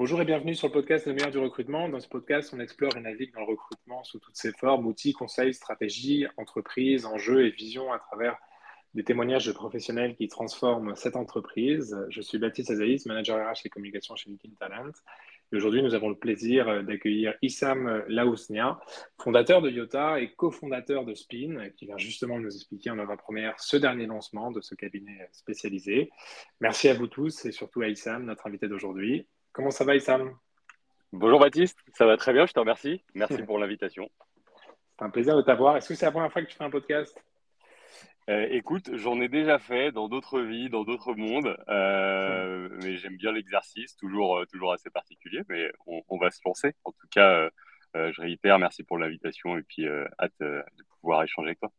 Bonjour et bienvenue sur le podcast Le meilleur du recrutement. Dans ce podcast, on explore et navigue dans le recrutement sous toutes ses formes, outils, conseils, stratégies, entreprises, enjeux et visions à travers des témoignages de professionnels qui transforment cette entreprise. Je suis Baptiste Azaïs, manager RH et communication chez LinkedIn Talent. Et aujourd'hui, nous avons le plaisir d'accueillir Issam Laousnia, fondateur de Yota et cofondateur de Spin, qui vient justement nous expliquer en avant-première ce dernier lancement de ce cabinet spécialisé. Merci à vous tous et surtout à Issam, notre invité d'aujourd'hui. Comment ça va, Issam Bonjour Baptiste, ça va très bien, je te remercie. Merci pour l'invitation. C'est un plaisir de t'avoir. Est-ce que c'est la première fois que tu fais un podcast? Euh, écoute, j'en ai déjà fait dans d'autres vies, dans d'autres mondes, euh, mais j'aime bien l'exercice, toujours, euh, toujours assez particulier, mais on, va se lancer. En tout cas, je réitère, merci pour l'invitation et puis hâte de pouvoir échanger avec toi.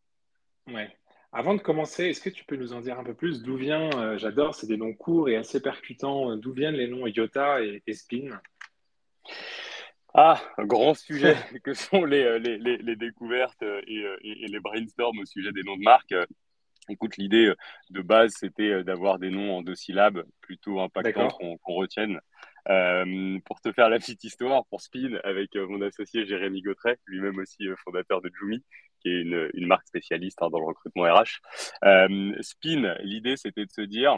Ouais. Avant de commencer, est-ce que tu peux nous en dire un peu plus D'où vient, euh, j'adore, c'est des noms courts et assez percutants, euh, d'où viennent les noms Iota et, Spin? Ah, un grand sujet que sont les, euh, les, les, découvertes et, et, les brainstorms au sujet des noms de marques. Écoute, l'idée de base, c'était d'avoir des noms en deux syllabes plutôt impactants qu'on retienne. Pour te faire la petite histoire, pour Spin, avec mon associé Jérémy Gautret, lui-même aussi fondateur de Jumi, qui est une, marque spécialiste hein, dans le recrutement RH. Euh, Spin, l'idée, c'était de se dire,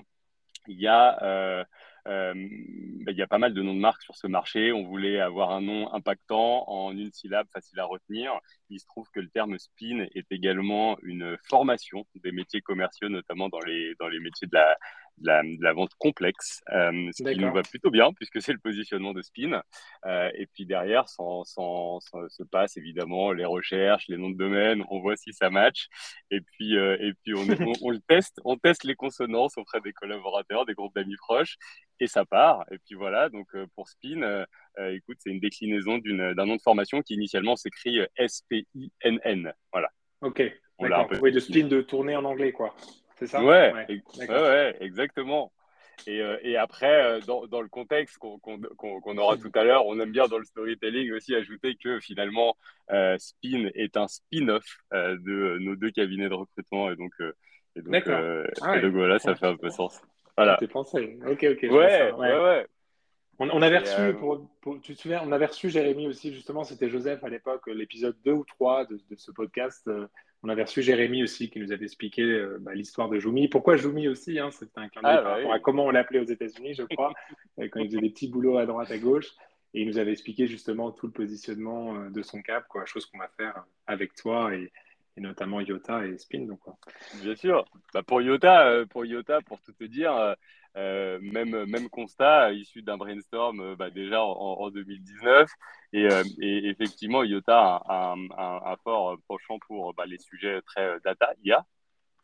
il y a... Euh, euh, ben, il y a pas mal de noms de marques sur ce marché. On voulait avoir un nom impactant en une syllabe, facile à retenir. Il se trouve que le terme spin est également une formation des métiers commerciaux, notamment dans les métiers de la, la, la, vente complexe, euh, ce qui nous va plutôt bien puisque c'est le positionnement de Spin. Euh, et puis derrière, sans, sans, se passe évidemment les recherches, les noms de domaine, on voit si ça match. Et puis, euh, et puis on, on, le teste, on teste les consonances auprès des collaborateurs, des groupes d'amis proches, et ça part. Et puis voilà, donc pour Spin, écoute, c'est une déclinaison d'un nom de formation qui initialement s'écrit S-P-I-N-N. Voilà. Ok. Oui, de spin de tourner en anglais, quoi. C'est ça ouais, ouais, exactement. Et, euh, et, après, euh, dans, dans le contexte qu'on aura tout à l'heure, on aime bien dans le storytelling aussi ajouter que finalement, euh, Spin est un spin-off de nos deux cabinets de recrutement. Et donc, et donc, ah voilà, ça fait un peu sens. Voilà. T'es pensé. Ok, ok. Ouais, ouais, ouais, On, on, avait reçu, pour, tu te souviens, on avait reçu Jérémy aussi, justement, c'était Joseph à l'époque, l'épisode 2 ou 3 de, de ce podcast on avait reçu Jérémy aussi qui nous avait expliqué euh, bah, l'histoire de Joumi. Pourquoi Joumi aussi hein, C'était un clin d'œil ah, par rapport à comment on l'appelait aux États-Unis, je crois, euh, quand il faisait des petits boulots à droite, à gauche. Et il nous avait expliqué justement tout le positionnement euh, de son cap, quoi, chose qu'on va faire avec toi et, notamment Iota et Spin. Donc, quoi. Bien sûr. Bah, pour, Iota, pour Iota, pour tout te dire, euh, même, même constat issu d'un brainstorm euh, bah, déjà en, 2019. Et, euh, et, effectivement, IOTA a un, un, fort penchant pour bah, les sujets très data, IA.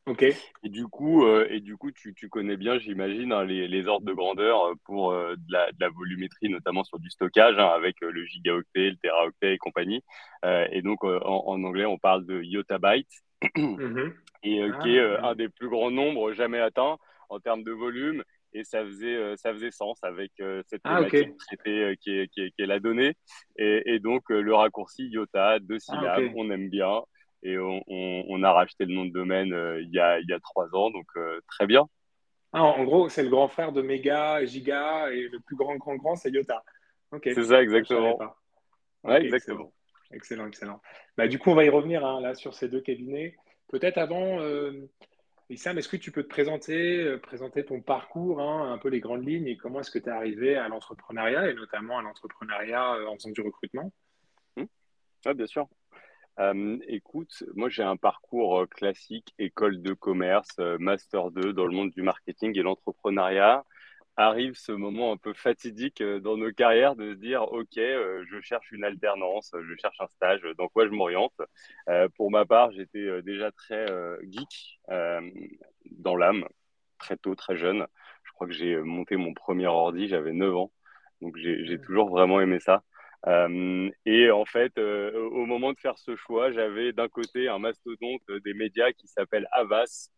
Ok. Et du coup, et du coup tu, tu connais bien, j'imagine, hein, les, les, ordres de grandeur pour de, la, de, la, volumétrie, notamment sur du stockage, hein, avec le gigaoctet, le teraoctet et compagnie. et donc, en, en, anglais, on parle de yottabyte, mm-hmm. et qui est ah, un des plus grands nombres jamais atteints en termes de volume et ça faisait, euh, ça faisait sens avec euh, cette ah, thématique euh, qui, est, qui, est, la donnée. Et, donc, le raccourci IOTA, deux ah, syllabes, on aime bien. Et on, on, a racheté le nom de domaine il, y a, il y a trois ans, donc très bien. Ah, en gros, c'est le grand frère de Mega, Giga, et le plus grand, grand, grand, c'est IOTA. C'est ça, exactement. Ouais, exactement. Excellent, excellent. Bah, du coup, on va y revenir hein, là sur ces deux cabinets. Peut-être avant, et Sam, est-ce que tu peux te présenter, euh, présenter ton parcours, hein, un peu les grandes lignes et comment est-ce que tu es arrivé à l'entrepreneuriat et notamment à l'entrepreneuriat euh, en faisant du recrutement? Mmh. ah, Bien sûr. Euh, écoute, moi j'ai un parcours classique, école de commerce, master 2 dans le monde du marketing et l'entrepreneuriat arrive ce moment un peu fatidique euh, dans nos carrières de se dire ok euh, je cherche une alternance je cherche un stage dans quoi je m'oriente. Euh, pour ma part j'étais déjà très geek dans l'âme très tôt très jeune. Je crois que j'ai monté mon premier ordi j'avais 9 ans. Donc j'ai mmh. toujours vraiment aimé ça. Et en fait au moment de faire ce choix j'avais d'un côté un mastodonte des médias qui s'appelle Avas euh,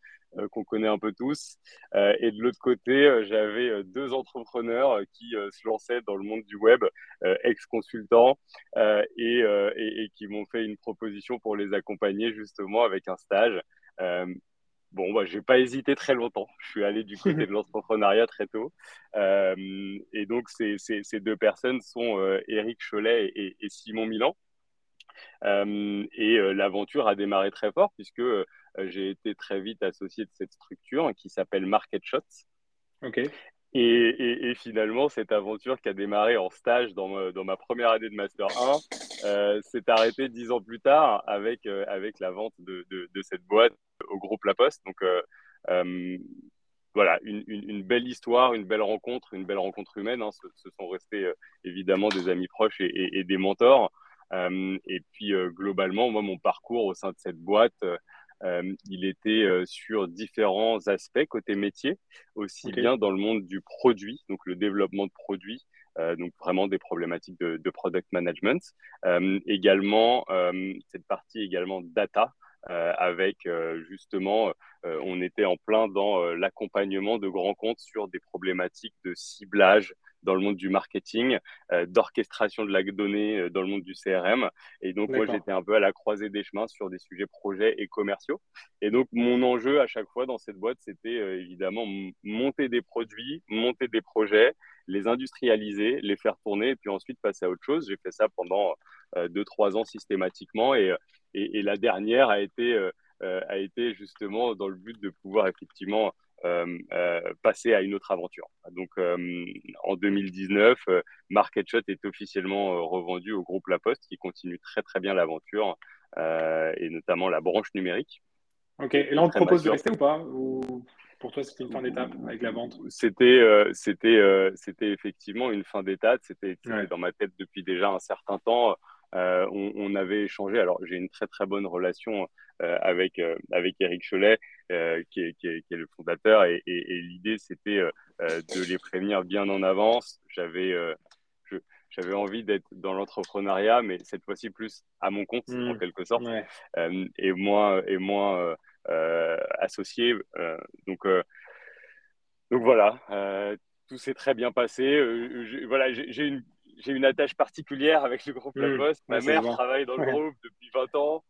qu'on connaît un peu tous. Euh, et de l'autre côté, euh, j'avais deux entrepreneurs qui se lançaient dans le monde du web, ex-consultants, et, et, qui m'ont fait une proposition pour les accompagner justement avec un stage. bon, bah, j'ai pas hésité très longtemps. Je suis allé du côté de l'entrepreneuriat très tôt. et donc, ces, ces, deux personnes sont Eric Cholet et, et Simon Milan. et l'aventure a démarré très fort puisque j'ai été très vite associé de cette structure qui s'appelle Market Shots. Ok. Et, finalement, cette aventure qui a démarré en stage dans ma, dans ma première année de Master 1 euh, s'est arrêtée dix ans plus tard avec, euh, avec la vente de, de, cette boîte au groupe La Poste. Donc, euh, voilà, une, une, belle histoire, une belle rencontre, une belle rencontre humaine. Hein. Ce, sont restés évidemment des amis proches et, et des mentors. et puis, globalement, moi, mon parcours au sein de cette boîte, euh, il était euh, sur différents aspects côté métier, aussi bien dans le monde du produit, donc le développement de produits, euh, donc vraiment des problématiques de, de product management. également, cette partie également data, avec justement, on était en plein dans l'accompagnement de grands comptes sur des problématiques de ciblage, dans le monde du marketing, euh, d'orchestration de la donnée euh, dans le monde du CRM. Et donc, moi, j'étais un peu à la croisée des chemins sur des sujets projets et commerciaux. Et donc, mon enjeu à chaque fois dans cette boîte, c'était euh, évidemment monter des produits, monter des projets, les industrialiser, les faire tourner et puis ensuite passer à autre chose. J'ai fait ça pendant deux, trois ans systématiquement. Et, et, et, la dernière a été, a été justement dans le but de pouvoir effectivement passer à une autre aventure. Donc euh, en 2019, Market Shot est officiellement revendu au groupe La Poste qui continue très très bien l'aventure et notamment la branche numérique. Ok, et là on te propose de rester ou pas? Ou pour toi c'était une fin d'étape avec la vente? C'était c'était c'était effectivement une fin d'étape. C'était dans ma tête depuis déjà un certain temps. On, avait échangé. Alors, j'ai une très très bonne relation avec avec Eric Cholet, euh, qui est, le fondateur. Et, l'idée, c'était euh, euh, de les prévenir bien en avance. J'avais j'avais envie d'être dans l'entrepreneuriat, mais cette fois-ci plus à mon compte, en mmh. quelque sorte, et moins, et moins associé. donc, donc voilà, tout s'est très bien passé. voilà, j'ai une, j'ai une attache particulière avec le groupe La mmh. Poste. Ma mère travaille dans le groupe depuis 20 ans.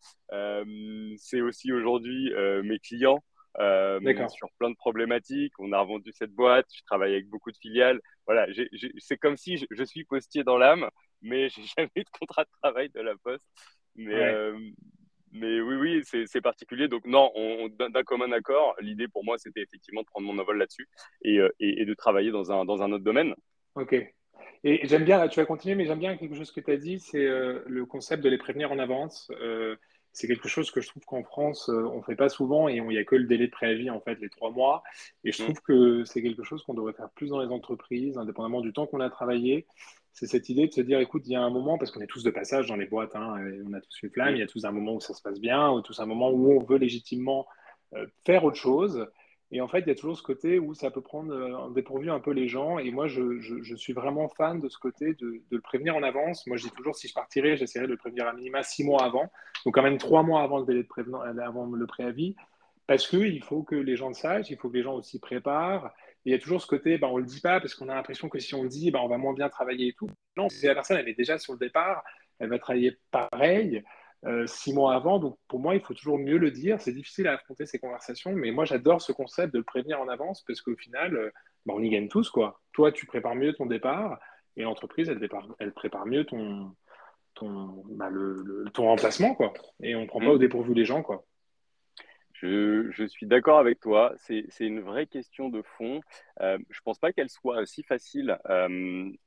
c'est aussi aujourd'hui mes clients. Euh, sur plein de problématiques. On a revendu cette boîte, je travaille avec beaucoup de filiales. Voilà, c'est comme si je, suis postier dans l'âme, mais j'ai jamais eu de contrat de travail de la Poste. Mais, euh, mais oui, oui, c'est particulier. Donc non, d'un commun accord, l'idée pour moi, c'était effectivement de prendre mon envol là-dessus et, euh, et, et, de travailler dans un, dans un autre domaine. Ok. Et j'aime bien, tu vas continuer, mais j'aime bien quelque chose que tu as dit, c'est le concept de les prévenir en avance c'est quelque chose que je trouve qu'en France, euh, on ne fait pas souvent et il n'y a que le délai de préavis, en fait, les trois mois. Et je mm. trouve que c'est quelque chose qu'on devrait faire plus dans les entreprises, indépendamment du temps qu'on a travaillé. C'est cette idée de se dire, écoute, il y a un moment, parce qu'on est tous de passage dans les boîtes, hein, on a tous une flamme, mm. il y a tous un moment où ça se passe bien, ou tous un moment où on veut légitimement euh, faire autre chose. Et en fait, il y a toujours ce côté où ça peut prendre euh, en dépourvu un peu les gens. Et moi, je, suis vraiment fan de ce côté de, le prévenir en avance. Moi, je dis toujours, si je partirais, j'essaierais de le prévenir à minima six mois avant. Donc, quand même trois mois avant le délai de euh, préavis. Parce qu'il faut que les gens le sachent, il faut que les gens aussi préparent. Et il y a toujours ce côté, ben, on ne le dit pas parce qu'on a l'impression que si on le dit, ben, on va moins bien travailler et tout. Non, si la personne, elle est déjà sur le départ, elle va travailler pareil. Euh, six mois avant. Donc pour moi, il faut toujours mieux le dire. C'est difficile à affronter ces conversations, mais moi j'adore ce concept de le prévenir en avance parce qu'au final, euh, bah, on y gagne tous. quoi. Toi, tu prépares mieux ton départ et l'entreprise, elle, elle, prépare mieux ton, ton, bah, le, ton remplacement. quoi. Et on ne prend pas au mmh. dépourvu les gens. quoi. Je, suis d'accord avec toi. C'est une vraie question de fond. Euh, je ne pense pas qu'elle soit si facile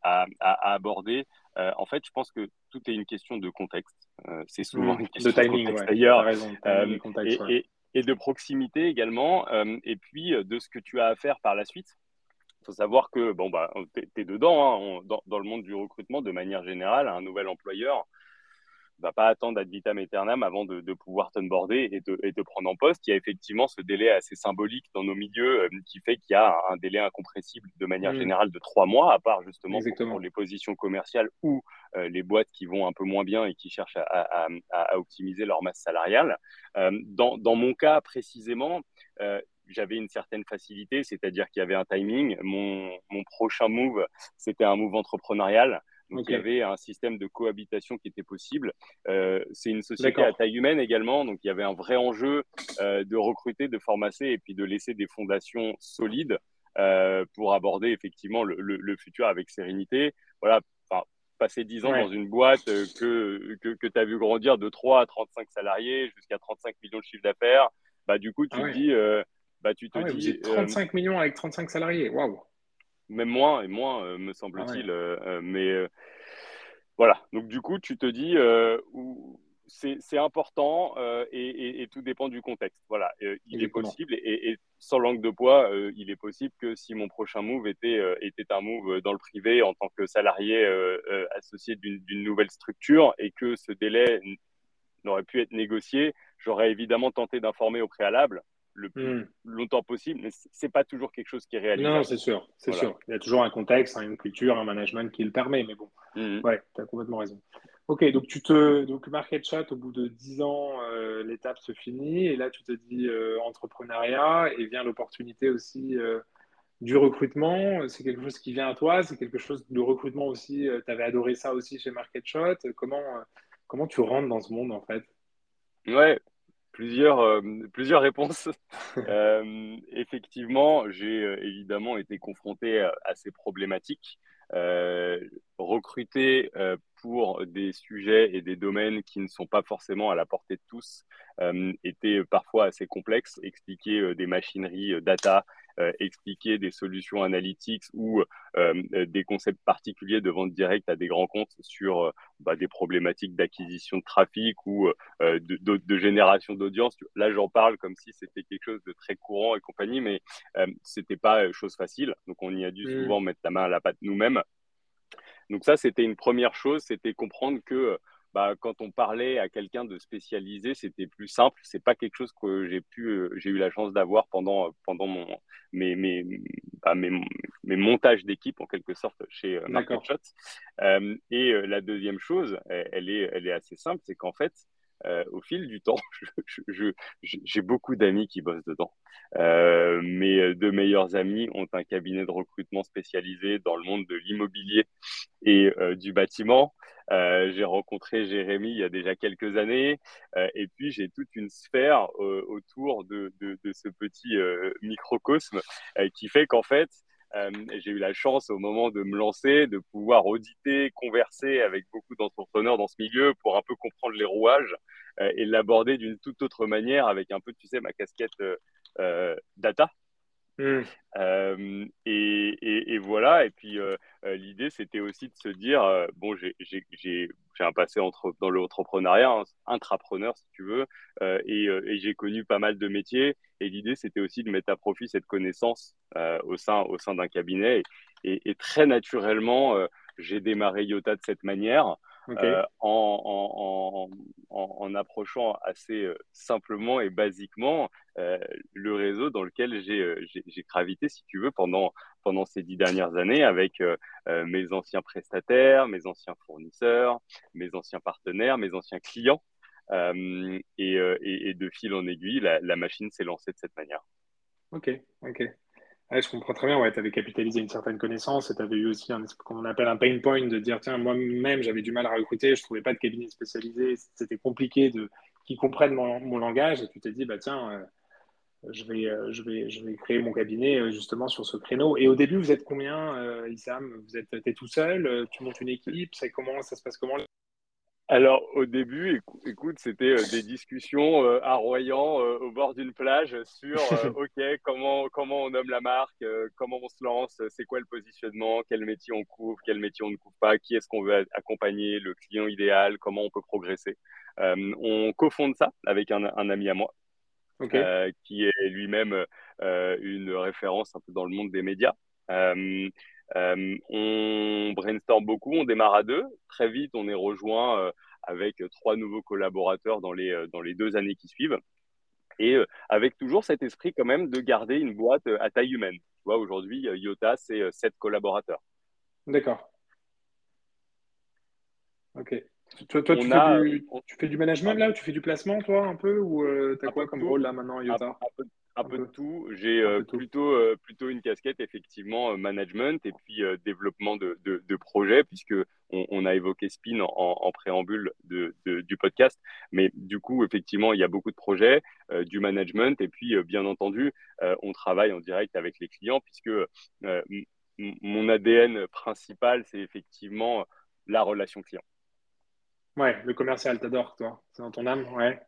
à, aborder. en fait, je pense que tout est une question de contexte. Euh, c'est souvent mmh. une question de timing, d'ailleurs, euh, et, de proximité également, euh, et puis de ce que tu as à faire par la suite. Il faut savoir que bon, bah, tu es, dedans, hein, dans, le monde du recrutement de manière générale, un nouvel employeur va pas attendre ad vitam aeternam avant de, de pouvoir t'onboarder et de, et de prendre en poste. Il y a effectivement ce délai assez symbolique dans nos milieux euh, qui fait qu'il y a un délai incompressible de manière mm. générale de trois mois, à part justement pour, les positions commerciales ou euh, les boîtes qui vont un peu moins bien et qui cherchent à, à, optimiser leur masse salariale. Euh, dans, dans, mon cas précisément, j'avais une certaine facilité, c'est-à-dire qu'il y avait un timing. Mon, mon prochain move, c'était un move entrepreneurial. Donc il y avait un système de cohabitation qui était possible. c'est une société à taille humaine également, donc il y avait un vrai enjeu de recruter, de formasser et puis de laisser des fondations solides pour aborder effectivement le, le, futur avec sérénité. Voilà, passer 10 ans dans une boîte que, que, que tu as vu grandir de 3 à 35 salariés jusqu'à 35 millions de chiffre d'affaires, bah, du coup, tu ah te dis. bah, tu te ah dis 35 millions avec 35 salariés, waouh! Même moins, et moins, me ah semble-t-il. mais voilà, donc du coup, tu te dis, c'est important et, tout dépend du contexte. Voilà, il est possible et, sans langue de poids, il est possible que si mon prochain move était, était un move dans le privé en tant que salarié associé d'une nouvelle structure et que ce délai n'aurait pu être négocié, j'aurais évidemment tenté d'informer au préalable le plus hmm. longtemps possible, mais c'est pas toujours quelque chose qui est réalisé. Non, c'est sûr, c'est sûr. Il y a toujours un contexte, une culture, un management qui le permet, mais bon, hmm. ouais, tu as complètement raison. Ok, donc tu te, donc market chat, au bout de 10 ans, euh, l'étape se finit, et là tu te dis euh, entrepreneuriat, et vient l'opportunité aussi euh, du recrutement. C'est quelque chose qui vient à toi, c'est quelque chose de recrutement aussi. tu avais adoré ça aussi chez Market Shot. Comment, comment tu rentres dans ce monde en fait? Ouais, plusieurs, euh, plusieurs réponses. Euh, effectivement, j'ai euh, évidemment été confronté à, ces problématiques. recruter pour des sujets et des domaines qui ne sont pas forcément à la portée de tous était parfois assez complexe. Expliquer des machineries data expliquer des solutions analytiques ou euh, des concepts particuliers de vente directe à des grands comptes sur euh, bah, des problématiques d'acquisition de trafic ou de, de, génération d'audience. Là, j'en parle comme si c'était quelque chose de très courant et compagnie, mais c'était pas chose facile. Donc, on y a dû mmh. souvent mettre la main à la pâte nous-mêmes. Donc ça, c'était une première chose, c'était comprendre que bah, quand on parlait à quelqu'un de spécialisé, c'était plus simple. C'est pas quelque chose que j'ai pu, euh, j'ai eu la chance d'avoir pendant pendant mon mes mes, bah, mes, mes montages d'équipe en quelque sorte chez euh, Market euh, et la deuxième chose, elle est elle est assez simple, c'est qu'en fait euh, au fil du temps, j'ai beaucoup d'amis qui bossent dedans. Euh, mes deux meilleurs amis ont un cabinet de recrutement spécialisé dans le monde de l'immobilier et euh, du bâtiment. j'ai rencontré Jérémy il y a déjà quelques années. et puis, j'ai toute une sphère autour de, ce petit microcosme qui fait qu'en fait, euh, j'ai eu la chance au moment de me lancer de pouvoir auditer, converser avec beaucoup d'entrepreneurs dans ce milieu pour un peu comprendre les rouages euh, et l'aborder d'une toute autre manière avec un peu, tu sais, ma casquette euh, data. Hmm. Et, et, voilà, et puis l'idée c'était aussi de se dire bon, j'ai un passé dans l'entrepreneuriat, hein, intrapreneur si tu veux, et, et j'ai connu pas mal de métiers. Et l'idée c'était aussi de mettre à profit cette connaissance au sein, au sein d'un cabinet. Et, très naturellement, j'ai démarré Yota de cette manière. Euh, en, en, approchant assez euh, simplement et basiquement euh, le réseau dans lequel j'ai gravité, si tu veux, pendant, pendant ces dix dernières années avec mes anciens prestataires, mes anciens fournisseurs, mes anciens partenaires, mes anciens clients. Et, et, de fil en aiguille, la, la machine s'est lancée de cette manière. Ok, ok je comprends très bien. Ouais, tu avais capitalisé une certaine connaissance et tu avais eu aussi un, qu'on appelle un pain point de dire tiens, moi-même, j'avais du mal à recruter, je ne trouvais pas de cabinet spécialisé, c'était compliqué de qu'ils comprennent mon, langage. Et tu t'es dit bah, tiens, euh, je, vais, euh, je, vais, je vais créer mon cabinet euh, justement sur ce créneau. Et au début, vous êtes combien, Issam? Vous êtes es tout seul Tu montes une équipe comment, Ça se passe comment? Alors, au début, écoute, c'était euh, des discussions euh, à Royan euh, au bord d'une plage sur OK, comment, comment on nomme la marque, comment on se lance, c'est quoi le positionnement, quel métier on couvre, quel métier on ne couvre pas, qui est-ce qu'on veut accompagner, le client idéal, comment on peut progresser. on cofonde ça avec un, ami à moi. qui est lui-même une référence un peu dans le monde des médias. Euh, on brainstorm beaucoup, on démarre à deux. Très vite, on est rejoint euh, avec trois nouveaux collaborateurs dans les, euh, dans les deux années qui suivent. Et avec toujours cet esprit quand même de garder une boîte à taille humaine. Tu vois, aujourd'hui, Yota, c'est sept collaborateurs. D'accord. Ok. Toi, tu, fais du, tu, fais du, management là Tu fais du placement, toi, un peu Ou tu as quoi comme rôle là maintenant, Yota un, peu, de tout. J'ai euh, plutôt, euh, plutôt une casquette, effectivement, euh, management et puis développement de, de, projets, puisque on, a évoqué Spin en, préambule de, du podcast. Mais du coup, effectivement, il y a beaucoup de projets, du management, et puis, bien entendu, on travaille en direct avec les clients, puisque mon ADN principal, c'est effectivement la relation client. Ouais, le commercial, t'adores, toi. C'est dans ton âme, ouais.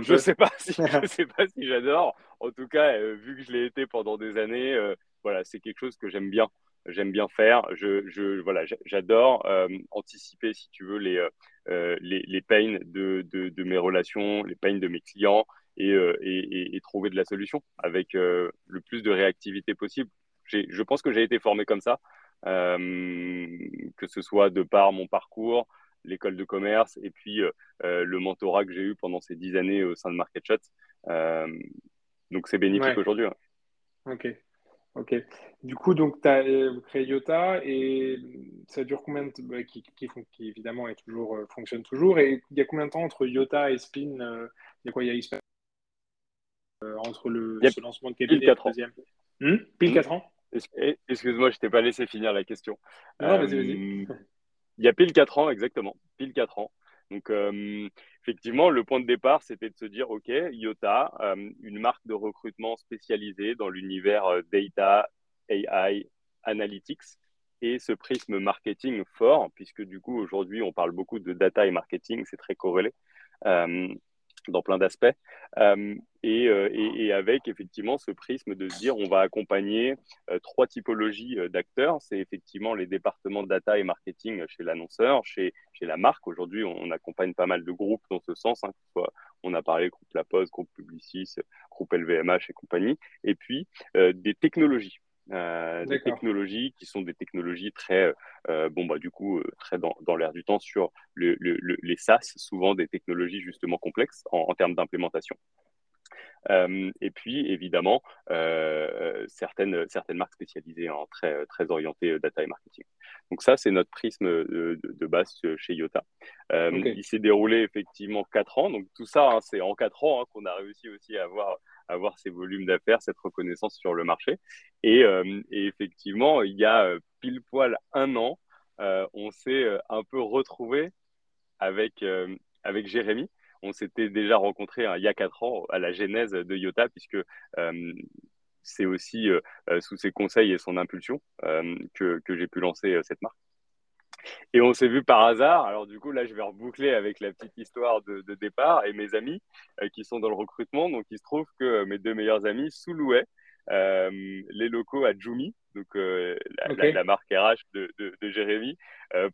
je sais pas si je sais pas si j'adore. En tout cas, euh, vu que je l'ai été pendant des années, euh, voilà, c'est quelque chose que j'aime bien. J'aime bien faire. Je, je voilà, j'adore euh, anticiper, si tu veux, les les, les pains de, de, de, mes relations, les pains de mes clients et, et, et trouver de la solution avec le plus de réactivité possible. Je pense que j'ai été formé comme ça, que ce soit de par mon parcours, l'école de commerce et puis euh, euh, le mentorat que j'ai eu pendant ces dix années au sein de Market Shot. Euh, donc c'est bénéfique aujourd'hui. Ok. Ok. Du coup, donc, tu as créé Yota et ça dure combien de temps bah, qui, qui, qui, évidemment est toujours, fonctionne toujours. Et il y a combien de temps entre Yota et Spin Il y a quoi Il y a entre le lancement de cabinet et le deuxième? Hmm? Pile 4 ans? Excuse-moi, je t'ai pas laissé finir la question. Non, vas-y, vas-y. Il y a pile 4 ans, exactement. Pile 4 ans. Donc, euh, effectivement, le point de départ, c'était de se dire, OK, IOTA, euh, une marque de recrutement spécialisée dans l'univers euh, data, AI, analytics, et ce prisme marketing fort, puisque du coup, aujourd'hui, on parle beaucoup de data et marketing, c'est très corrélé dans plein d'aspects, euh, euh, et, avec effectivement ce prisme de se dire on va accompagner euh, trois typologies d'acteurs. C'est effectivement les départements data et marketing chez l'annonceur, chez, la marque. Aujourd'hui, on, accompagne pas mal de groupes dans ce sens. Hein, on a parlé groupe La Poste, groupe Publicis, groupe LVMH et compagnie. Et puis des technologies. Euh, des technologies qui sont des technologies très, euh, bon, bah, du coup, euh, très dans, dans l'air du temps sur le, le, les SaaS, souvent des technologies justement complexes en, en termes d'implémentation. Euh, et puis, évidemment, certaines, certaines marques spécialisées, en très, très orientées data et marketing. Donc ça, c'est notre prisme de, de, base chez Iota. Il s'est déroulé effectivement quatre ans. Donc tout ça, hein, c'est en quatre ans hein, qu'on a réussi aussi à avoir avoir ces volumes d'affaires, cette reconnaissance sur le marché. Et, euh, effectivement, il y a euh, pile poil un an, euh, on s'est un peu retrouvé avec, avec Jérémy. On s'était déjà rencontré hein, il y a quatre ans à la genèse de Iota, puisque c'est aussi sous ses conseils et son impulsion que, que j'ai pu lancer cette marque. Et on s'est vu par hasard. Alors du coup, là, je vais reboucler avec la petite histoire de, départ et mes amis euh, qui sont dans le recrutement. Donc, il se trouve que euh, mes deux meilleurs amis sous-louaient euh, les locaux à Jumi, donc la, marque RH de, de, Jérémy,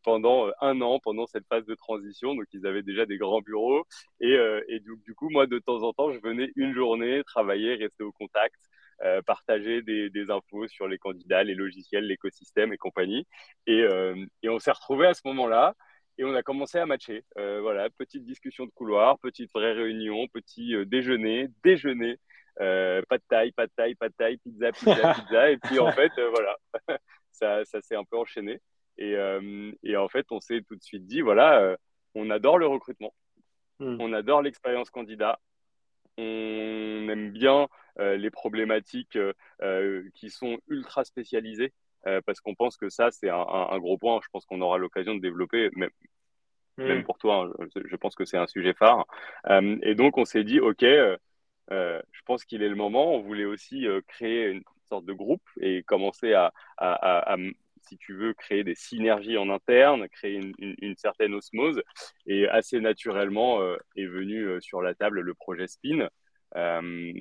pendant un an, pendant cette phase de transition. Donc, ils avaient déjà des grands bureaux. Et, et du, du, coup, moi, de temps en temps, je venais une journée travailler, rester au contact. Euh, partager des, des, infos sur les candidats, les logiciels, l'écosystème et compagnie. Et, euh, et on s'est retrouvé à ce moment-là et on a commencé à matcher. Euh, voilà, petite discussion de couloir, petite vraie réunion, petit déjeuner, déjeuner, pas de taille, pas de taille, pas de taille, pizza, pizza, pizza. Et puis en fait, voilà, ça, ça s'est un peu enchaîné. Et, et, en fait, on s'est tout de suite dit, voilà, on adore le recrutement, hmm. on adore l'expérience candidat, on aime bien euh, les problématiques euh, euh, qui sont ultra spécialisées, parce qu'on pense que ça, c'est un, gros point. Je pense qu'on aura l'occasion de développer, même, mm. même pour toi, hein, je, pense que c'est un sujet phare. et donc, on s'est dit, OK, je pense qu'il est le moment. On voulait aussi créer une sorte de groupe et commencer à, si tu veux, créer des synergies en interne, créer une, une certaine osmose. Et assez naturellement est venu sur la table le projet Spin, euh,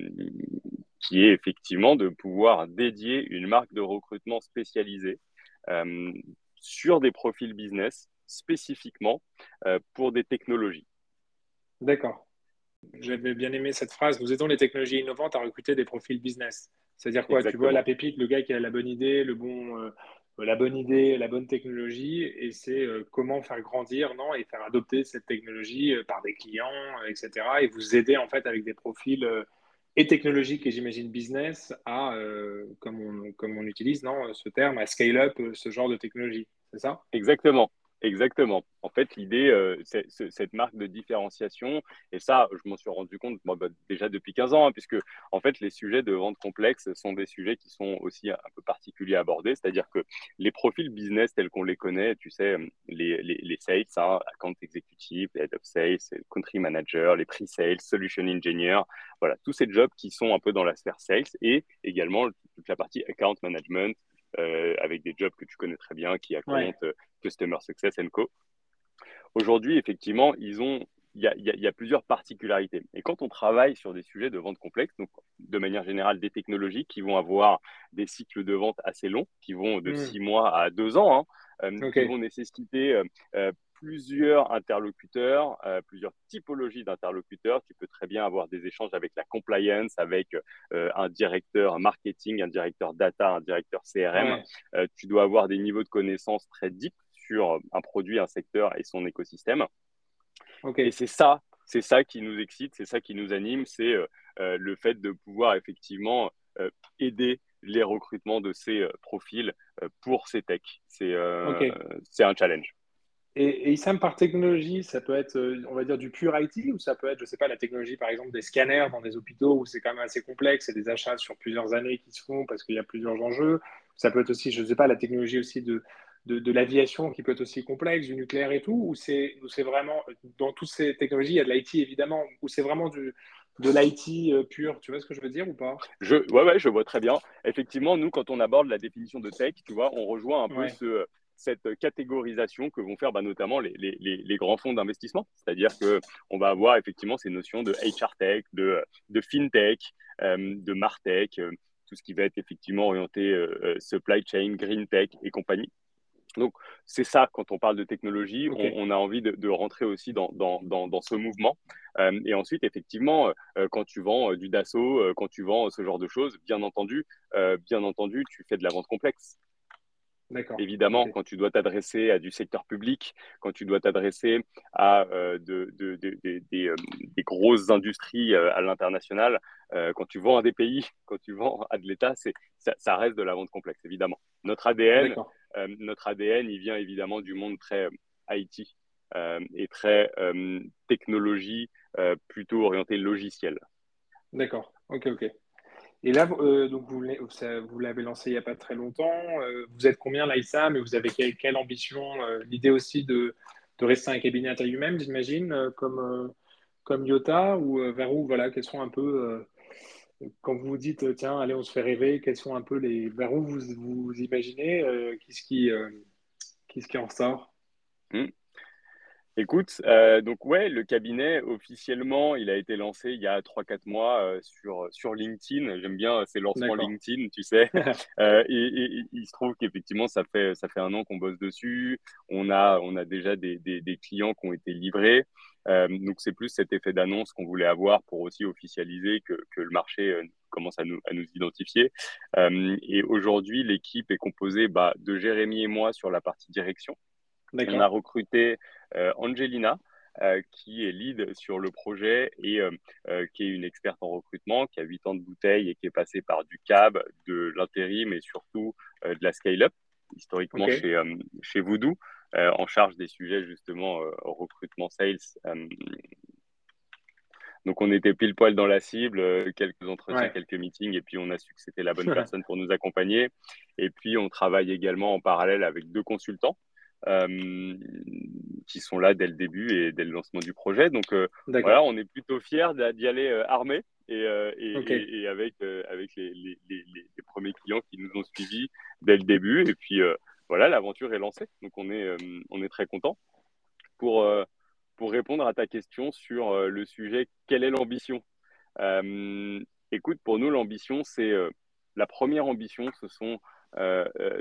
qui est effectivement de pouvoir dédier une marque de recrutement spécialisée euh, sur des profils business spécifiquement euh, pour des technologies. D'accord. J'avais bien aimé cette phrase. Nous aidons les technologies innovantes à recruter des profils business. C'est-à-dire quoi? Tu vois la pépite, le gars qui a la bonne idée, le bon, la bonne idée, la bonne technologie, et c'est comment faire grandir, non, et faire adopter cette technologie par des clients, etc. Et vous aider en fait avec des profils et technologiques et j'imagine business à, comme, on, comme on utilise, non, ce terme, à scale up ce genre de technologie. C'est ça? Exactement. Exactement. En fait, l'idée, euh, cette marque de différenciation, et ça, je m'en suis rendu compte bah, déjà depuis 15 ans, hein, puisque en fait, les sujets de vente complexe sont des sujets qui sont aussi un peu particuliers à aborder, c'est-à-dire que les profils business tels qu'on les connaît, tu sais, les, les, les sales, hein, account executive, head of sales, country manager, les pre-sales, solution engineer, voilà, tous ces jobs qui sont un peu dans la sphère sales, et également toute la partie account management, euh, avec des jobs que tu connais très bien, qui account, euh, Customer Success Co. Aujourd'hui, effectivement, ils ont il y, a, il y, a, plusieurs particularités. Et quand on travaille sur des sujets de vente complexe, donc de manière générale des technologies qui vont avoir des cycles de vente assez longs, qui vont de 6 hmm. mois à 2 ans, hein, euh, qui vont nécessiter plusieurs interlocuteurs, euh, plusieurs typologies d'interlocuteurs. Tu peux très bien avoir des échanges avec la compliance, avec euh, un directeur marketing, un directeur data, un directeur CRM. Euh, tu dois avoir des niveaux de connaissances très deep sur un produit, un secteur et son écosystème. Et c'est ça, c'est ça qui nous excite, c'est ça qui nous anime, c'est le fait de pouvoir effectivement aider les recrutements de ces profils pour ces techs. C'est un challenge. Et, et ISAM par technologie, ça peut être, euh, on va dire, du pur IT ou ça peut être, je ne sais pas, la technologie, par exemple, des scanners dans des hôpitaux où c'est quand même assez complexe et des achats sur plusieurs années qui se font parce qu'il y a plusieurs enjeux. Ça peut être aussi, je ne sais pas, la technologie aussi de, de, l'aviation qui peut être aussi complexe, du nucléaire et tout, ou c'est vraiment, dans toutes ces technologies, il y a de l'IT évidemment, ou c'est vraiment du, de l'IT euh, pur, tu vois ce que je veux dire ou pas? Je, ouais, ouais, je vois très bien. Effectivement, nous, quand on aborde la définition de tech, tu vois, on rejoint un peu ce, cette catégorisation que vont faire bah, notamment les, les, les, grands fonds d'investissement. C'est-à-dire qu'on va avoir effectivement ces notions de HR tech, de, de fintech, euh, de martech, euh, tout ce qui va être effectivement orienté euh, supply chain, green tech et compagnie. Donc, c'est ça, quand on parle de technologie, on, a envie de, de rentrer aussi dans, dans, dans, dans ce mouvement. et ensuite, effectivement, quand tu vends du Dassault, quand tu vends ce genre de choses, bien entendu, bien entendu, tu fais de la vente complexe. Évidemment, quand tu dois t'adresser à du secteur public, quand tu dois t'adresser à euh, de, de, euh, des, grosses industries euh, à l'international, quand tu vends à des pays, quand tu vends à de l'État, ça, ça, reste de la vente complexe, évidemment. Notre ADN, notre ADN, il vient évidemment du monde très IT et très technologie, plutôt orienté logiciel. D'accord, ok, ok. Et là, euh, donc vous, l'avez lancé il n'y a pas très longtemps. Euh, vous êtes combien là, mais vous avez quelle, ambition euh, L'idée aussi de, rester un cabinet à taille humaine, j'imagine, comme, comme Yota, ou vers où, voilà, quels sont un peu, quand vous vous dites, tiens, allez, on se fait rêver, quels sont un peu les, vers où vous vous imaginez, qu'est-ce qui, qu'est-ce qui en ressort hmm. Écoute, euh, donc ouais, le cabinet officiellement, il a été lancé il y a 3-4 mois euh, sur, sur LinkedIn. J'aime bien ces lancements LinkedIn, tu sais. euh, et, il se trouve qu'effectivement, ça fait, ça fait un an qu'on bosse dessus. On a, on a déjà des, des, des clients qui ont été livrés. Euh, donc c'est plus cet effet d'annonce qu'on voulait avoir pour aussi officialiser que, que le marché euh, commence à nous, à nous identifier. Euh, et aujourd'hui, l'équipe est composée bah, de Jérémy et moi sur la partie direction. On a recruté euh, Angelina, euh, qui est lead sur le projet et euh, qui est une experte en recrutement, qui a 8 ans de bouteille et qui est passée par du CAB, de l'intérim et surtout de la scale-up, historiquement chez, chez Voodoo, en charge des sujets justement recrutement sales. Donc on était pile poil dans la cible, quelques entretiens, quelques meetings, et puis on a su que c'était la bonne personne pour nous accompagner. Et puis on travaille également en parallèle avec deux consultants qui sont là dès le début et dès le lancement du projet. Donc euh, voilà, on est plutôt fiers d'y aller euh, armé et, et, avec, avec les, les, les, les, premiers clients qui nous ont suivis dès le début. Et puis voilà, l'aventure est lancée. Donc on est, on est très content. Pour, pour répondre à ta question sur le sujet, quelle est l'ambition? Écoute, pour nous, l'ambition, c'est la première ambition, ce sont,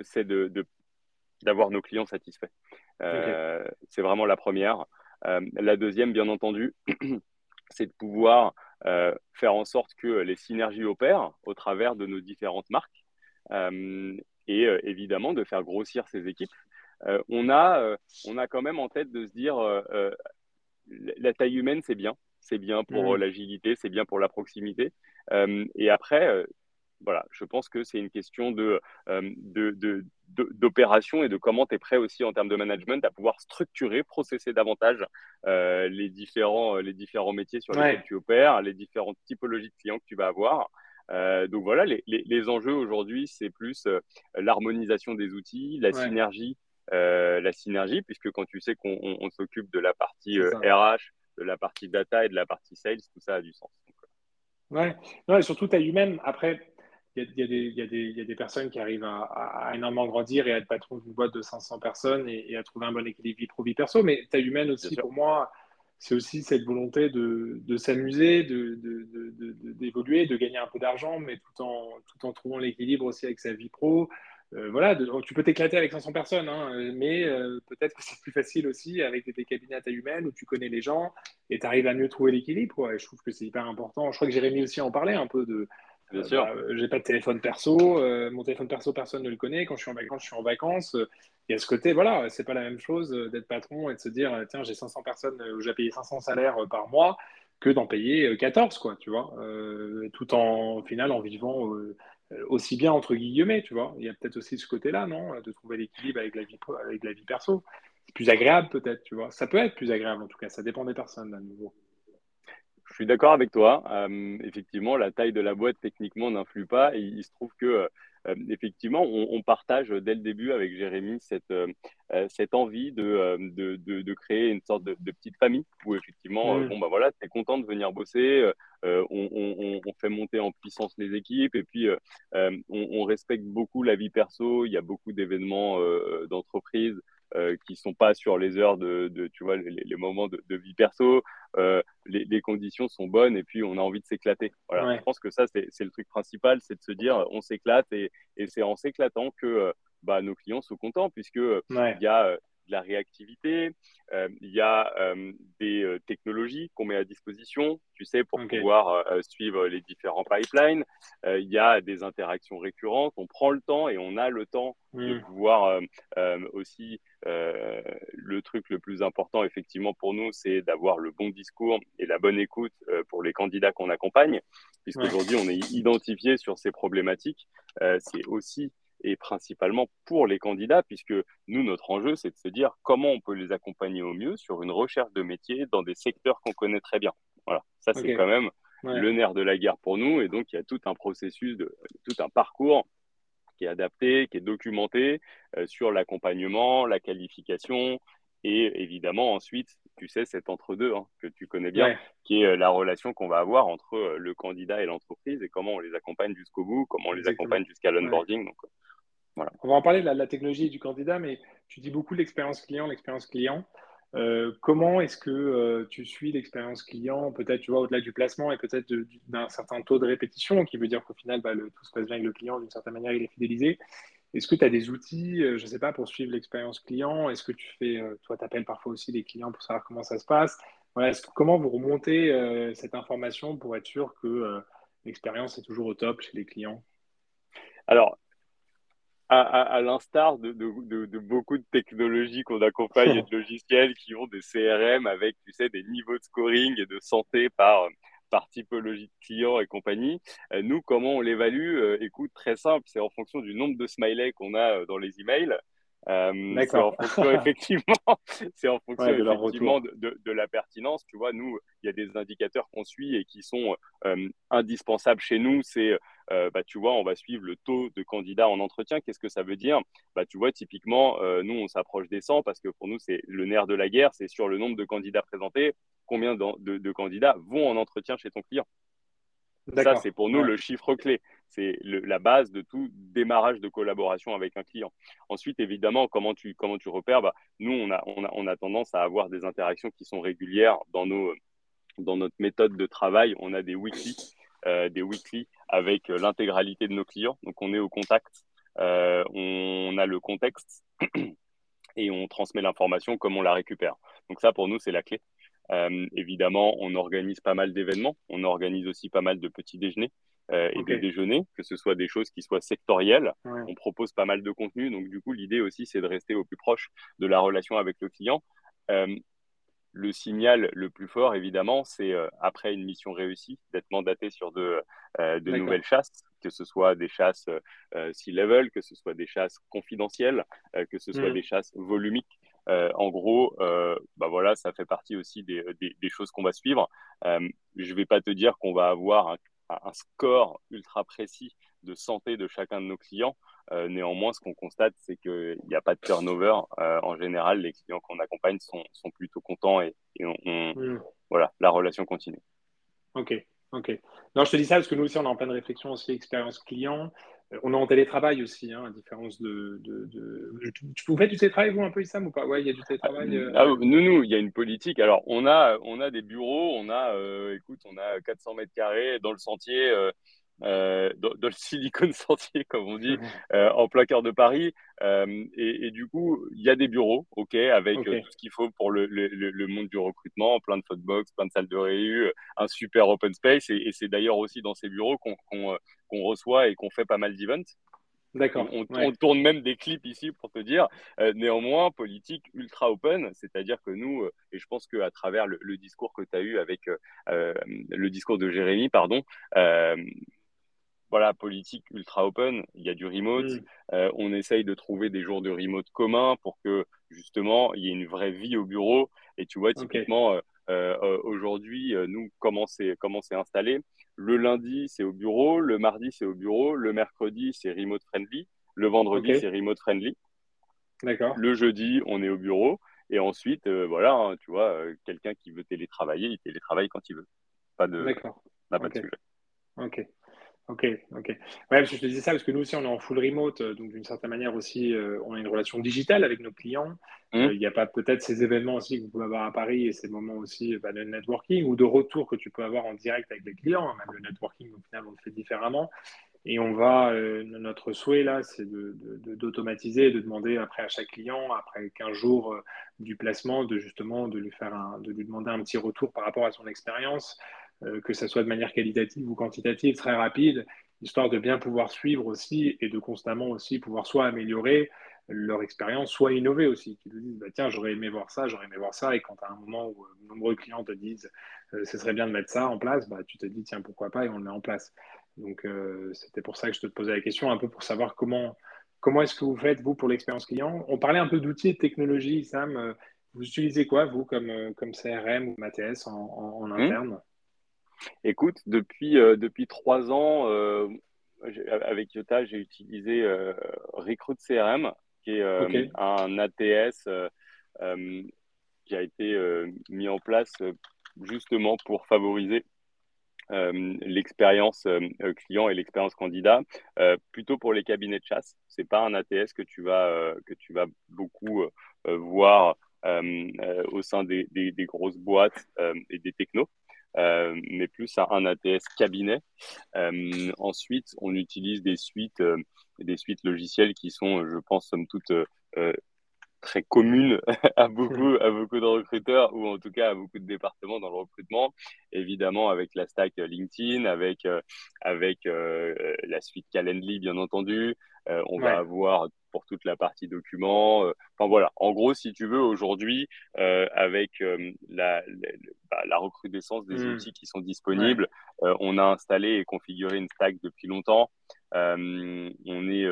c'est de, de d'avoir nos clients satisfaits. Euh, c'est vraiment la première. Euh, la deuxième, bien entendu, c'est de pouvoir euh, faire en sorte que les synergies opèrent au travers de nos différentes marques et évidemment de faire grossir ces équipes. on, a, on a quand même en tête de se dire la taille humaine, c'est bien. C'est bien pour mmh. l'agilité, c'est bien pour la proximité. et après, voilà, je pense que c'est une question de, d'opération et de comment tu es prêt aussi en termes de management à pouvoir structurer, processer davantage les, différents, les différents métiers sur lesquels tu opères, les différentes typologies de clients que tu vas avoir. donc voilà, les, les, enjeux aujourd'hui, c'est plus l'harmonisation des outils, la synergie, la synergie, puisque quand tu sais qu'on s'occupe de la partie RH, de la partie data et de la partie sales, tout ça a du sens. ouais, non, et surtout taille humaine. Après, il y, y, a des personnes qui arrivent à, énormément grandir et à être patron d'une boîte de 500 personnes et, à trouver un bon équilibre vie pro-vie perso. Mais taille humaine aussi, pour moi, c'est aussi cette volonté de, de s'amuser, d'évoluer, de, de, gagner un peu d'argent, mais tout en, tout en trouvant l'équilibre aussi avec sa vie pro. Euh, voilà, tu peux t'éclater avec 500 personnes, hein, mais euh, peut-être que c'est plus facile aussi avec des, cabinets à taille humaine où tu connais les gens et tu arrives à mieux trouver l'équilibre. Et je trouve que c'est hyper important. Je crois que Jérémy aussi en parlait un peu de. Bien sûr. Bah, j'ai pas de téléphone perso. Euh, mon téléphone perso, personne ne le connaît. Quand je suis en vacances, je suis en vacances. Il y a ce côté, voilà, c'est pas la même chose d'être patron et de se dire, tiens, j'ai 500 personnes où j'ai payé 500 salaires par mois que d'en payer 14, quoi, tu vois, tout en, au final, en vivant euh, aussi bien entre guillemets, tu vois. Il y a peut-être aussi ce côté-là, non De trouver l'équilibre avec la vie avec la vie perso. C'est plus agréable peut-être, tu vois. Ça peut être plus agréable en tout cas, ça dépend des personnes à nouveau. Je suis d'accord avec toi. Euh, effectivement, la taille de la boîte techniquement n'influe pas. Et il se trouve que euh, effectivement, on, partage dès le début avec Jérémy cette, euh, euh, cette envie de, de, de, créer une sorte de, petite famille où effectivement, mm. bon, bah voilà, tu es content de venir bosser, on, on, on, fait monter en puissance les équipes et puis on, respecte beaucoup la vie perso. Il y a beaucoup d'événements d'entreprise euh, qui sont pas sur les heures de, de tu vois, les, les moments de, de, vie perso. Euh, les, les, conditions sont bonnes et puis on a envie de s'éclater. Voilà. Je pense que ça, c'est le truc principal, c'est de se dire on s'éclate et, et c'est en s'éclatant que euh, bah, nos clients sont contents puisque il y a de la réactivité, euh, il y a euh, des euh, technologies qu'on met à disposition, tu sais, pour pouvoir suivre les différents pipelines. il y a des interactions récurrentes, on prend le temps et on a le temps de mm. pouvoir aussi, le truc le plus important effectivement pour nous, c'est d'avoir le bon discours et la bonne écoute pour les candidats qu'on accompagne, puisqu'aujourd'hui on est identifié sur ces problématiques. c'est aussi et principalement pour les candidats, puisque nous, notre enjeu, c'est de se dire comment on peut les accompagner au mieux sur une recherche de métier dans des secteurs qu'on connaît très bien. Voilà, ça c'est quand même le nerf de la guerre pour nous, et donc il y a tout un processus, de, tout un parcours qui est adapté, qui est documenté euh, sur l'accompagnement, la qualification, et évidemment ensuite, tu sais, cet entre-deux hein, que tu connais bien, qui est euh, la relation qu'on va avoir entre euh, le candidat et l'entreprise, et comment on les accompagne jusqu'au bout, comment on les accompagne jusqu'à l'onboarding. On va en parler de la, technologie du candidat, mais tu dis beaucoup l'expérience client, l'expérience client. Euh, comment est-ce que euh, tu suis l'expérience client, peut-être tu vois au-delà du placement et peut-être d'un certain taux de répétition, qui veut dire qu'au final bah, tout se passe bien avec le client, d'une certaine manière il est fidélisé. Est-ce que tu as des outils, euh, je ne sais pas, pour suivre l'expérience client? Est-ce que tu fais, toi, tu appelles parfois aussi les clients pour savoir comment ça se passe? Voilà, Comment vous remontez cette information pour être sûr que l'expérience est toujours au top chez les clients? Alors, à, l'instar de, de, beaucoup de technologies qu'on accompagne et de logiciels qui ont des CRM avec, tu sais, des niveaux de scoring et de santé par, par typologie de clients et compagnie. Euh, nous, comment on l'évalue? Euh, Écoute, très simple, c'est en fonction du nombre de smileys qu'on a euh, dans les emails. Euh, c'est en fonction effectivement, c'est en fonction de, effectivement de, la pertinence. Tu vois, nous, il y a des indicateurs qu'on suit et qui sont euh, indispensables chez nous. C'est, euh, bah, tu vois, on va suivre le taux de candidats en entretien. Qu'est-ce que ça veut dire? Bah, Tu vois, typiquement, nous, on s'approche des 100 parce que pour nous, c'est le nerf de la guerre. C'est sur le nombre de candidats présentés, combien de, de candidats vont en entretien chez ton client. Ça, c'est pour nous le chiffre clé. C'est la base de tout démarrage de collaboration avec un client. Ensuite, évidemment, comment tu, comment tu repères? Bah, Nous, on a, on, a, on a tendance à avoir des interactions qui sont régulières dans, nos, dans notre méthode de travail. On a des euh, des weekly avec l'intégralité de nos clients. Donc, on est au contact, euh, on a le contexte et on transmet l'information comme on la récupère. Donc, ça, pour nous, c'est la clé. Euh, évidemment, on organise pas mal d'événements, on organise aussi pas mal de petits déjeuners euh, et de déjeuners, que ce soit des choses qui soient sectorielles. On propose pas mal de contenu, donc du coup, l'idée aussi, c'est de rester au plus proche de la relation avec le client. Euh, le signal le plus fort, évidemment, c'est après une mission réussie, d'être mandaté sur de, de nouvelles chasses, que ce soit des chasses C-level, que ce soit des chasses confidentielles, que ce soit mmh. des chasses volumiques. en gros, bah voilà, ça fait partie aussi des, des, choses qu'on va suivre. je ne vais pas te dire qu'on va avoir un, un, score ultra précis de santé de chacun de nos clients. Euh, néanmoins, ce qu'on constate, c'est qu'il n'y a pas de turnover. Euh, en général, les clients qu'on accompagne sont, sont, plutôt contents et, hmm. voilà, la relation continue. Ok, ok. Non, je te dis ça parce que nous aussi, on est en pleine réflexion aussi, expérience client. Euh, on est en télétravail aussi, hein, à différence de. de, de... Tu, vous faites du télétravail, vous, un peu, Issam, ou pas? Ouais, il y a du télétravail. Ah, nous, nous, il y a une politique. Alors, on a, on a des bureaux, on a, écoute, on a 400 mètres carrés dans le sentier. Euh, dans, le Silicon Sentier, comme on dit, euh, en plein cœur de Paris. Euh, et, du coup, il y a des bureaux, ok, avec tout ce qu'il faut pour le, le, monde du recrutement, plein de footbox, plein de salles de réu, un super open space. Et, c'est d'ailleurs aussi dans ces bureaux qu'on reçoit et qu'on fait pas mal d'events. D'accord. On, tourne même des clips ici pour te dire. néanmoins, politique ultra open, c'est-à-dire que nous, et je pense qu'à travers le, discours que tu as eu avec le discours de Jérémy, pardon, voilà, politique ultra open, il y a du remote. Mm. Euh, on essaye de trouver des jours de remote communs pour que justement il y ait une vraie vie au bureau. Et tu vois, typiquement, euh, euh, aujourd'hui, nous, comment c'est installé? Le lundi, c'est au bureau. Le mardi, c'est au bureau. Le mercredi, c'est remote friendly. Le vendredi, c'est remote friendly. D'accord. Le jeudi, on est au bureau. Et ensuite, voilà, hein, tu vois, quelqu'un qui veut télétravailler, il télétravaille quand il veut. Pas de, pas de sujet. Ok. Ok, ok. Ouais, je te disais ça parce que nous aussi, on est en full remote, euh, donc d'une certaine manière aussi, euh, on a une relation digitale avec nos clients. Mmh. Euh, il n'y a pas peut-être ces événements aussi que vous pouvez avoir à Paris et ces moments aussi bah, de networking ou de retour que tu peux avoir en direct avec les clients. Hein. Même le networking, au final, on le fait différemment. Et on va, notre souhait là, c'est d'automatiser, de, de, de, demander après à chaque client, après 15 jours du placement, de justement de lui faire un, de lui demander un petit retour par rapport à son expérience, que ce soit de manière qualitative ou quantitative, très rapide, histoire de bien pouvoir suivre aussi et de constamment aussi pouvoir soit améliorer leur expérience, soit innover aussi, qui te disent bah, tiens, j'aurais aimé voir ça, j'aurais aimé voir ça, et quand à un moment où de euh, nombreux clients te disent euh, ce serait bien de mettre ça en place, bah, tu te dis tiens, pourquoi pas, et on le met en place. Donc c'était pour ça que je te posais la question, un peu pour savoir comment, comment est-ce que vous faites, vous, pour l'expérience client. On parlait un peu d'outils et de technologie, Sam. Vous utilisez quoi, vous, comme, comme CRM ou MATS en, en, mmh. interne? Écoute, depuis, euh, depuis trois ans, euh, avec Yota, j'ai utilisé euh, Recruit CRM, qui est un ATS qui a été mis en place justement pour favoriser l'expérience client et l'expérience candidat, plutôt pour les cabinets de chasse. C'est pas un ATS que tu vas, que tu vas beaucoup voir au sein des, des grosses boîtes et des technos. Euh, mais plus à un ATS cabinet. Euh, ensuite, on utilise des suites, euh, des suites logicielles qui sont, je pense, somme toute très communes à beaucoup, à beaucoup de recruteurs ou en tout cas à beaucoup de départements dans le recrutement. Évidemment, avec la stack LinkedIn, avec, avec la suite Calendly, bien entendu. on va avoir pour toute la partie documents. Euh, enfin voilà, en gros, si tu veux, aujourd'hui, euh, avec euh, la, bah, la, recrudescence des hmm. outils qui sont disponibles, on a installé et configuré une stack depuis longtemps. On, est,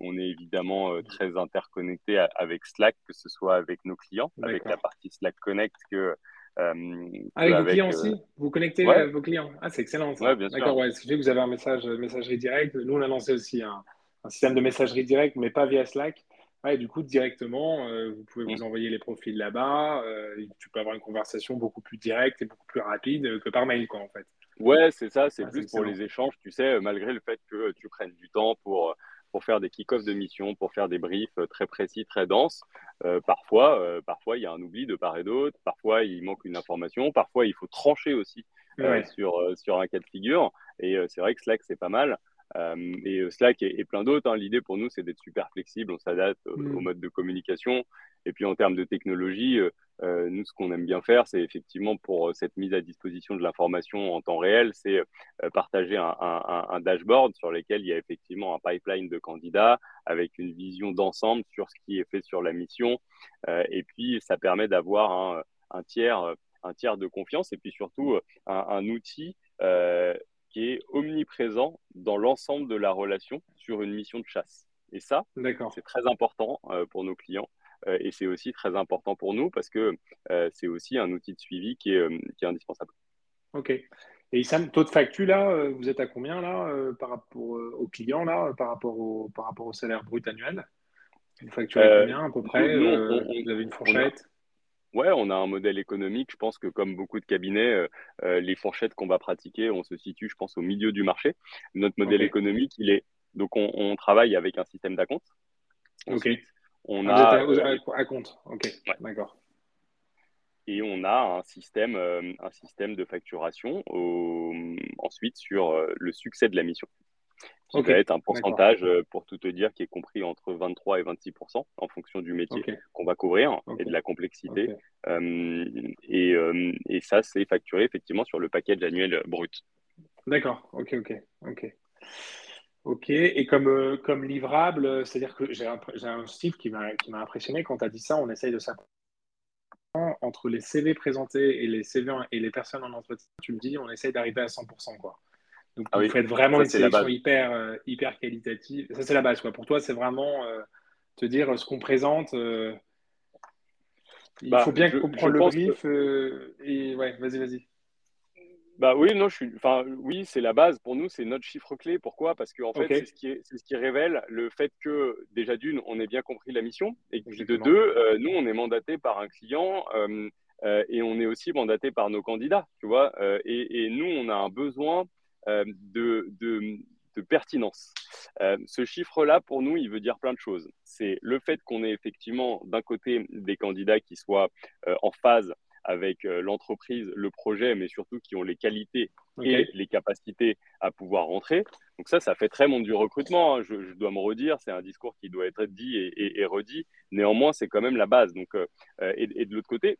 on est évidemment très interconnecté avec Slack, que ce soit avec nos clients, avec la partie Slack Connect que avec vos clients aussi? Vous connectez vos clients Ah, c'est excellent. D'accord, ouais. que vous avez un message, messagerie directe. Nous, on a lancé aussi un, un système de messagerie directe, mais pas via Slack. Ouais, du coup, directement, euh, vous pouvez vous mm. envoyer les profils là-bas. Euh, tu peux avoir une conversation beaucoup plus directe et beaucoup plus rapide que par mail, quoi, en fait. Ouais, c'est ça. C'est plus pour les échanges, tu sais, malgré le fait que tu prennes du temps pour, pour faire des kick-offs de mission, pour faire des briefs très précis, très denses. Euh, parfois, parfois, il y a un oubli de part et d'autre. Parfois, il manque une information. Parfois, il faut trancher aussi sur, sur un cas de figure. Et c'est vrai que Slack, c'est pas mal. Euh, et euh, Slack et, plein d'autres. Hein. L'idée pour nous, c'est d'être super flexible, on s'adapte au mm. mode de communication. Et puis en termes de technologie, euh, nous, ce qu'on aime bien faire, c'est effectivement pour cette mise à disposition de l'information en temps réel, c'est partager un, dashboard sur lequel il y a effectivement un pipeline de candidats avec une vision d'ensemble sur ce qui est fait sur la mission. et puis, ça permet d'avoir un tiers, un tiers de confiance et puis surtout un, outil qui est omniprésent dans l'ensemble de la relation sur une mission de chasse. Et ça, c'est très important pour nos clients. et c'est aussi très important pour nous parce que c'est aussi un outil de suivi qui est, qui est indispensable. OK. Et Issam, taux de facture, là, vous êtes à combien là par rapport aux clients là, par rapport au, par rapport au salaire brut annuel? Vous facturez combien à peu près Vous avez une fourchette? Ouais, on a un modèle économique. Je pense que comme beaucoup de cabinets, euh, euh, les fourchettes qu'on va pratiquer, on se situe, je pense, au milieu du marché. Notre modèle économique, il est donc on, travaille avec un système d'acompte. Ok. On ah, a à, compte. Ok. D'accord. Et on a un système, euh, un système de facturation ensuite sur le succès de la mission qui va être un pourcentage, euh, pour tout te dire, qui est compris entre 23 et 26% en fonction du métier qu'on va couvrir et de la complexité. Euh, et, euh, et, ça, c'est facturé effectivement sur le package annuel brut. D'accord, ok, ok, ok. Ok, et comme, comme livrable, c'est-à-dire que j'ai un, un chiffre qui m'a impressionné quand tu as dit ça, on essaye de s'apprendre entre les CV présentés et les CV et les personnes en entretien, tu me dis, on essaye d'arriver à 100%. Quoi. Donc, ah vous faites vraiment une sélection hyper, euh, hyper qualitative. Ça, c'est la base. Quoi. Pour toi, c'est vraiment euh, te dire euh, ce qu'on présente. il bah, faut bien comprendre le brief. et ouais, vas-y, vas-y. Bah oui, non, je suis. Enfin, oui, c'est la base. Pour nous, c'est notre chiffre clé. Pourquoi? Parce qu'en fait, c'est ce, qui est, ce qui révèle le fait que déjà d'une, on ait bien compris la mission, et de deux, nous, on est mandaté par un client. et on est aussi mandaté par nos candidats, tu vois. et, et, nous, on a un besoin euh, de, de, pertinence. Euh, ce chiffre-là, pour nous, il veut dire plein de choses. C'est le fait qu'on ait effectivement d'un côté des candidats qui soient euh, en phase avec l'entreprise, le projet, mais surtout qui ont les qualités et les capacités à pouvoir rentrer. Donc ça, ça fait très monde du recrutement. Hein. Je, dois me redire, c'est un discours qui doit être dit et, redit. Néanmoins, c'est quand même la base. Donc, et, de l'autre côté,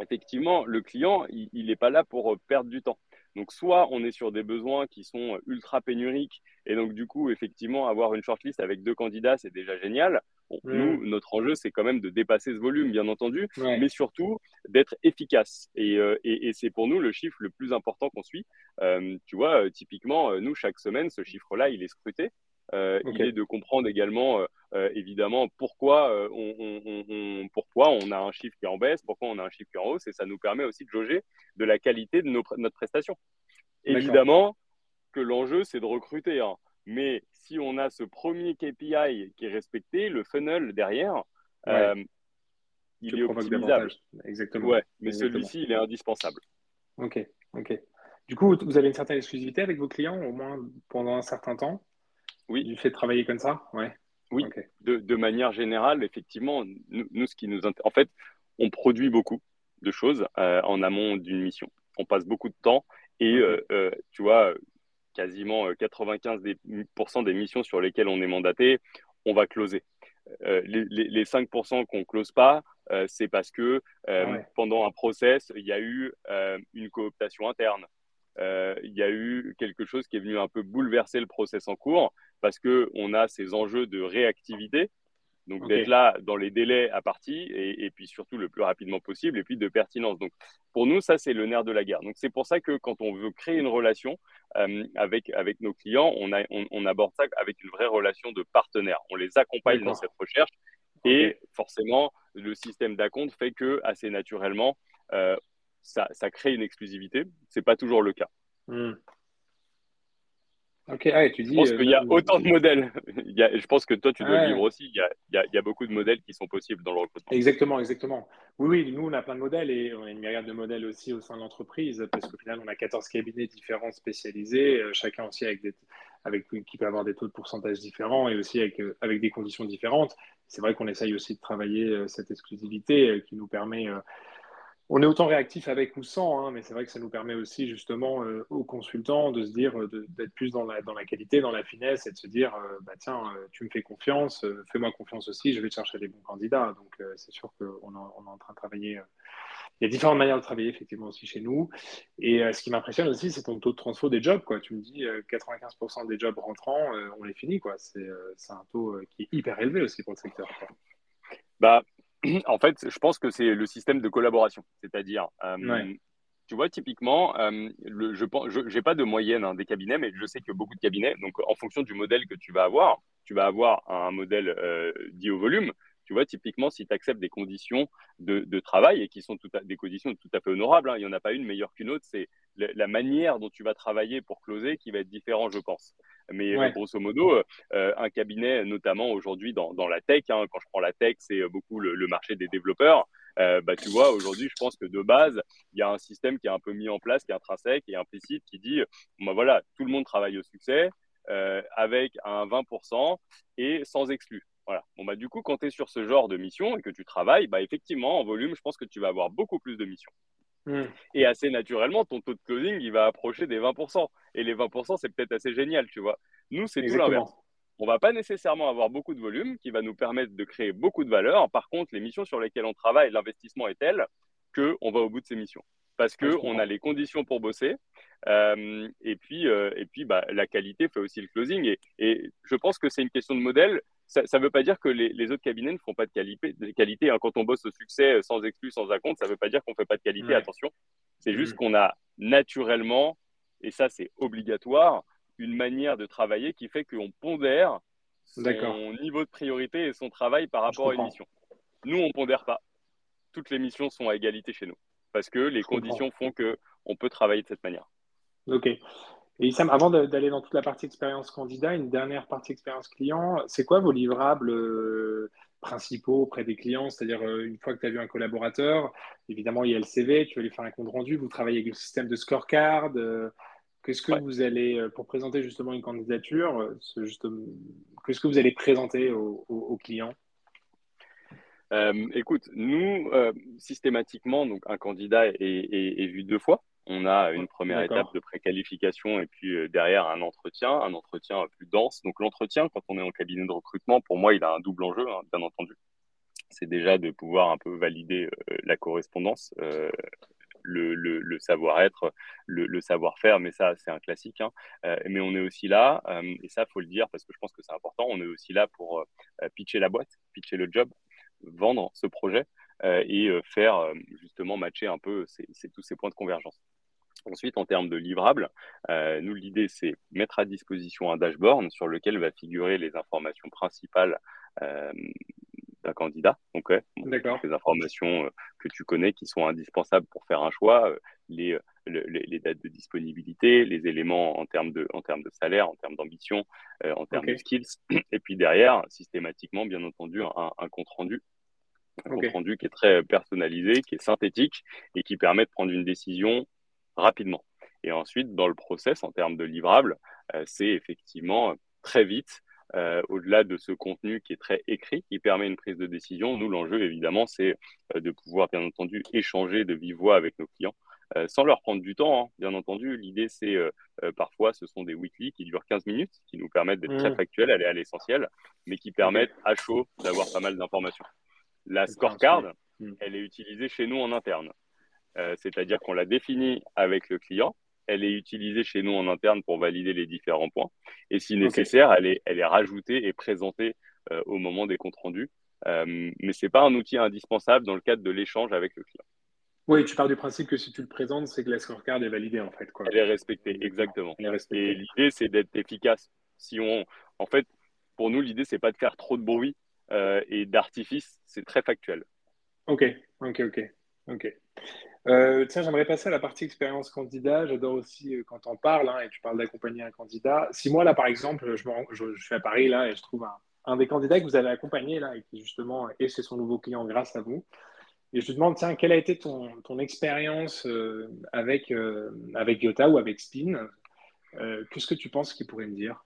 effectivement, le client, il n'est pas là pour perdre du temps. Donc, soit on est sur des besoins qui sont ultra pénuriques, et donc, du coup, effectivement, avoir une shortlist avec deux candidats, c'est déjà génial. Nous, notre enjeu, c'est quand même de dépasser ce volume, bien entendu, mais surtout d'être efficace. Euh, et, et, c'est pour nous le chiffre le plus important qu'on suit. Euh, tu vois, euh, typiquement, nous, chaque semaine, ce chiffre-là, il est scruté. Il est de comprendre également, évidemment, pourquoi on, pourquoi on a un chiffre qui est en baisse, pourquoi on a un chiffre qui est en hausse, et ça nous permet aussi de jauger de la qualité de notre prestation. Évidemment que l'enjeu, c'est de recruter. Hein. Mais si on a ce premier KPI qui est respecté, le funnel derrière, il est optimisable. Exactement. Ouais, mais celui-ci, il est indispensable. Ok, ok. Du coup, vous avez une certaine exclusivité avec vos clients, au moins pendant un certain temps? Oui. Du fait de travailler comme ça ouais. Oui, de, manière générale, effectivement, nous, ce qui nous En fait, on produit beaucoup de choses euh, en amont d'une mission. On passe beaucoup de temps et, euh, euh, tu vois, quasiment 95% des missions sur lesquelles on est mandaté, on va closer. les, les, 5% qu'on ne close pas, c'est parce que ah pendant un process, il y a eu une cooptation interne. il y a eu quelque chose qui est venu un peu bouleverser le process en cours parce qu'on a ces enjeux de réactivité, donc d'être là dans les délais à partie et, puis surtout le plus rapidement possible et puis de pertinence. Donc pour nous, ça c'est le nerf de la guerre. Donc c'est pour ça que quand on veut créer une relation euh, avec, avec nos clients, on, a, on, aborde ça avec une vraie relation de partenaire. On les accompagne dans cette recherche et forcément le système d'acompte fait que assez naturellement, euh, ça, ça, crée une exclusivité. C'est pas toujours le cas. Hmm. Ok, ah, tu dis, je pense qu'il y a euh, autant de modèles. il y a, je pense que toi, tu dois le vivre aussi. Il y, a, il, y a, il y, a, beaucoup de modèles qui sont possibles dans le recrutement. Exactement, exactement. Oui, oui, nous, on a plein de modèles et on a une myriade de modèles aussi au sein de l'entreprise parce qu'au final, on a 14 cabinets différents spécialisés, euh, chacun aussi avec des, avec, qui peut avoir des taux de pourcentage différents et aussi avec, euh, avec des conditions différentes. C'est vrai qu'on essaye aussi de travailler cette exclusivité qui nous permet on est autant réactif avec ou sans, hein, mais c'est vrai que ça nous permet aussi justement euh, aux consultants de se dire, euh, d'être plus dans la, qualité, dans la finesse et de se dire, euh, bah, tiens, tu me fais confiance, fais-moi confiance aussi, je vais te chercher des bons candidats. Donc c'est sûr qu'on est en train de travailler. il y a différentes manières de travailler effectivement aussi chez nous. Et ce qui m'impressionne aussi, c'est ton taux de transfo des jobs. Tu me dis 95% des jobs rentrants, on les finit. C'est un taux qui est hyper élevé aussi pour le secteur. Bah, en fait, je pense que c'est le système de collaboration. C'est-à-dire, tu vois, typiquement, je n'ai pas de moyenne hein, des cabinets, mais je sais que beaucoup de cabinets, donc en fonction du modèle que tu vas avoir, tu vas avoir un modèle dit au volume, tu vois, typiquement, si tu acceptes des conditions de, travail et qui sont des conditions tout à fait honorables, hein, il n'y en a pas une meilleure qu'une autre, c'est la, manière dont tu vas travailler pour closer qui va être différent, je pense. Mais euh, grosso modo, euh, euh, un cabinet, notamment aujourd'hui dans, la tech, hein, quand je prends la tech, c'est beaucoup le, marché des développeurs. bah, tu vois, aujourd'hui, je pense que de base, il y a un système qui est un peu mis en place, qui est intrinsèque et implicite, qui dit, bah, voilà, tout le monde travaille au succès avec un 20% et sans exclus. Voilà. Bon, bah, du coup, quand tu es sur ce genre de mission et que tu travailles, bah, effectivement, en volume, je pense que tu vas avoir beaucoup plus de missions. Hmm. Et assez naturellement, ton taux de closing, il va approcher des 20%. Et les 20%, c'est peut-être assez génial, tu vois. Nous, c'est tout l'inverse. On va pas nécessairement avoir beaucoup de volume qui va nous permettre de créer beaucoup de valeur. Par contre, les missions sur lesquelles on travaille, l'investissement est tel qu'on va au bout de ces missions. Parce qu'on a les conditions pour bosser. Euh, et puis, euh, et puis bah, la qualité fait aussi le closing. Et, et je pense que c'est une question de modèle ça ne veut pas dire que les, autres cabinets ne font pas de qualité. De qualité hein. Quand on bosse au succès euh, sans exclus, sans acompte, ça ne veut pas dire qu'on ne fait pas de qualité, attention. C'est juste mm. qu'on a naturellement, et ça c'est obligatoire, une manière de travailler qui fait qu'on pondère son niveau de priorité et son travail par rapport à une mission. Nous, on ne pondère pas. Toutes les missions sont à égalité chez nous parce que les conditions font qu'on peut travailler de cette manière. Ok. Et Issam, avant d'aller dans toute la partie expérience candidat, une dernière partie expérience client, c'est quoi vos livrables euh, principaux auprès des clients? C'est-à-dire, euh, une fois que tu as vu un collaborateur, évidemment, il y a le CV, tu vas lui faire un compte rendu, vous travaillez avec le système de scorecard. Euh, qu'est-ce que vous allez, pour présenter justement une candidature, qu'est-ce que vous allez présenter aux, clients écoute, nous, systématiquement, donc un candidat est vu deux fois. On a une première étape de préqualification et puis euh, derrière un entretien, un entretien plus dense. Donc l'entretien, quand on est en cabinet de recrutement, pour moi, il a un double enjeu, hein, bien entendu. C'est déjà de pouvoir un peu valider euh, la correspondance, euh, le, savoir-être, le, savoir-faire, mais ça, c'est un classique. Hein. mais on est aussi là, et ça, faut le dire parce que je pense que c'est important, on est aussi là pour pitcher la boîte, pitcher le job, vendre ce projet et faire justement matcher un peu tous ces points de convergence. Ensuite, en termes de livrables, euh, nous, l'idée, c'est mettre à disposition un dashboard sur lequel va figurer les informations principales euh, d'un candidat. Donc, les informations euh, que tu connais qui sont indispensables pour faire un choix, les, les, dates de disponibilité, les éléments en termes de, en termes de salaire, en termes d'ambition, en termes de skills. Et puis derrière, systématiquement, bien entendu, un, compte rendu un compte rendu qui est très personnalisé, qui est synthétique et qui permet de prendre une décision rapidement. Et ensuite, dans le process, en termes de livrables, euh, c'est effectivement euh, très vite, euh, au-delà de ce contenu qui est très écrit, qui permet une prise de décision. Nous, l'enjeu, évidemment, c'est de pouvoir, bien entendu, échanger de vive voix avec nos clients. sans leur prendre du temps, hein. bien entendu. L'idée, c'est parfois, ce sont des weekly qui durent 15 minutes, qui nous permettent d'être très mmh. factuels, aller à l'essentiel, mais qui permettent à chaud d'avoir pas mal d'informations. La scorecard, mmh. elle est utilisée chez nous en interne. Euh, c'est-à-dire qu'on la définit avec le client, elle est utilisée chez nous en interne pour valider les différents points, et si nécessaire, elle, est, elle est rajoutée et présentée euh, au moment des comptes rendus. Euh, mais ce n'est pas un outil indispensable dans le cadre de l'échange avec le client. Oui, tu pars du principe que si tu le présentes, c'est que la scorecard est validée en fait. Elle est respectée, exactement. Et l'idée, c'est d'être efficace. Si on, en fait, pour nous, l'idée, c'est pas de faire trop de bruit et d'artifice, c'est très factuel. Ok, ok, ok, ok. Euh, tiens, j'aimerais passer à la partie expérience candidat. J'adore aussi euh, quand on parle hein, et tu parles d'accompagner un candidat. Si moi, là, par exemple, je, me je, suis à Paris là et je trouve un, des candidats que vous avez accompagné là et qui justement est chez son nouveau client grâce à vous. Et je lui demande, tiens, quelle a été ton, ton expérience euh, avec, avec Yota ou avec Spin Qu'est-ce que tu penses qu'il pourrait me dire?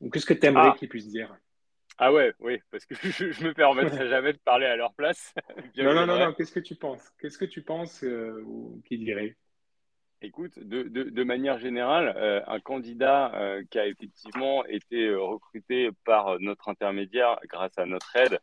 Ou qu'est-ce que tu aimerais ah. qu'il puisse dire? Ah ouais, oui, parce que je, ne me permettrai jamais de parler à leur place. non, non, non, non, qu'est-ce que tu penses? Qu'est-ce que tu penses euh, qu'il dirait? Écoute, de, de, manière générale, euh, un candidat euh, qui a effectivement été recruté par notre intermédiaire grâce à notre aide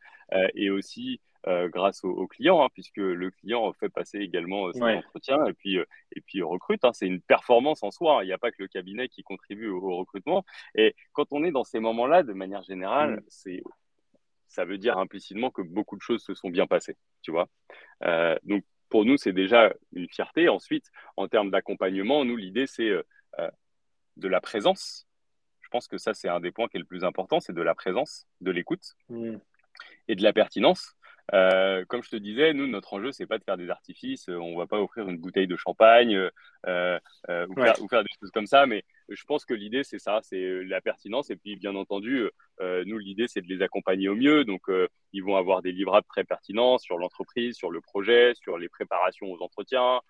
et aussi euh, grâce au, client, hein, puisque le client fait passer également euh, son entretien et puis, euh, et puis recrute. Hein. c'est une performance en soi. Hein. Il n'y a pas que le cabinet qui contribue au, recrutement. Et quand on est dans ces moments-là, de manière générale, mm. c'est ça veut dire implicitement que beaucoup de choses se sont bien passées, tu vois. donc, pour nous, c'est déjà une fierté. Ensuite, en termes d'accompagnement, nous, l'idée, c'est de la présence. Je pense que ça, c'est un des points qui est le plus important, c'est de la présence, de l'écoute mmh. et de la pertinence. Euh, comme je te disais, nous, notre enjeu, c'est pas de faire des artifices. Euh, on va pas offrir une bouteille de champagne euh, ou, faire, des choses comme ça. Mais je pense que l'idée, c'est ça, c'est la pertinence. Et puis, bien entendu, nous, l'idée, c'est de les accompagner au mieux. Donc, ils vont avoir des livrables très pertinents sur l'entreprise, sur le projet, sur les préparations aux entretiens.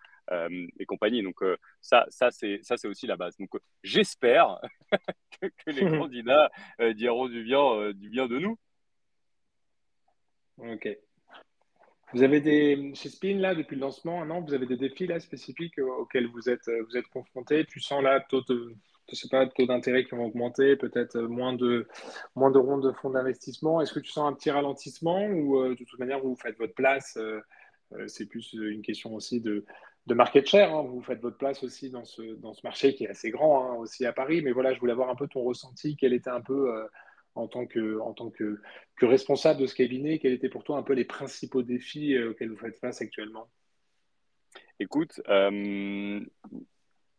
et compagnie. Donc ça, ça c'est ça c'est aussi la base. Donc j'espère que, que, les candidats diront du bien, du bien de nous. Ok. Vous avez des, chez Spin, là, depuis le lancement, un an, vous avez des défis là, spécifiques auxquels vous êtes, vous êtes confrontés? Tu sens là, taux de, je sais pas, taux d'intérêt qui vont augmenter, peut-être moins de, moins de rondes de fonds d'investissement. Est-ce que tu sens un petit ralentissement ou euh, de toute manière, vous faites votre place euh, euh, C'est plus une question aussi de, de market share. Hein. Vous faites votre place aussi dans ce, dans ce marché qui est assez grand, hein, aussi à Paris. Mais voilà, je voulais avoir un peu ton ressenti. Quel était un peu en tant que, responsable de ce cabinet, quels étaient pour toi un peu les principaux défis euh, auxquels vous faites face actuellement? Écoute, euh,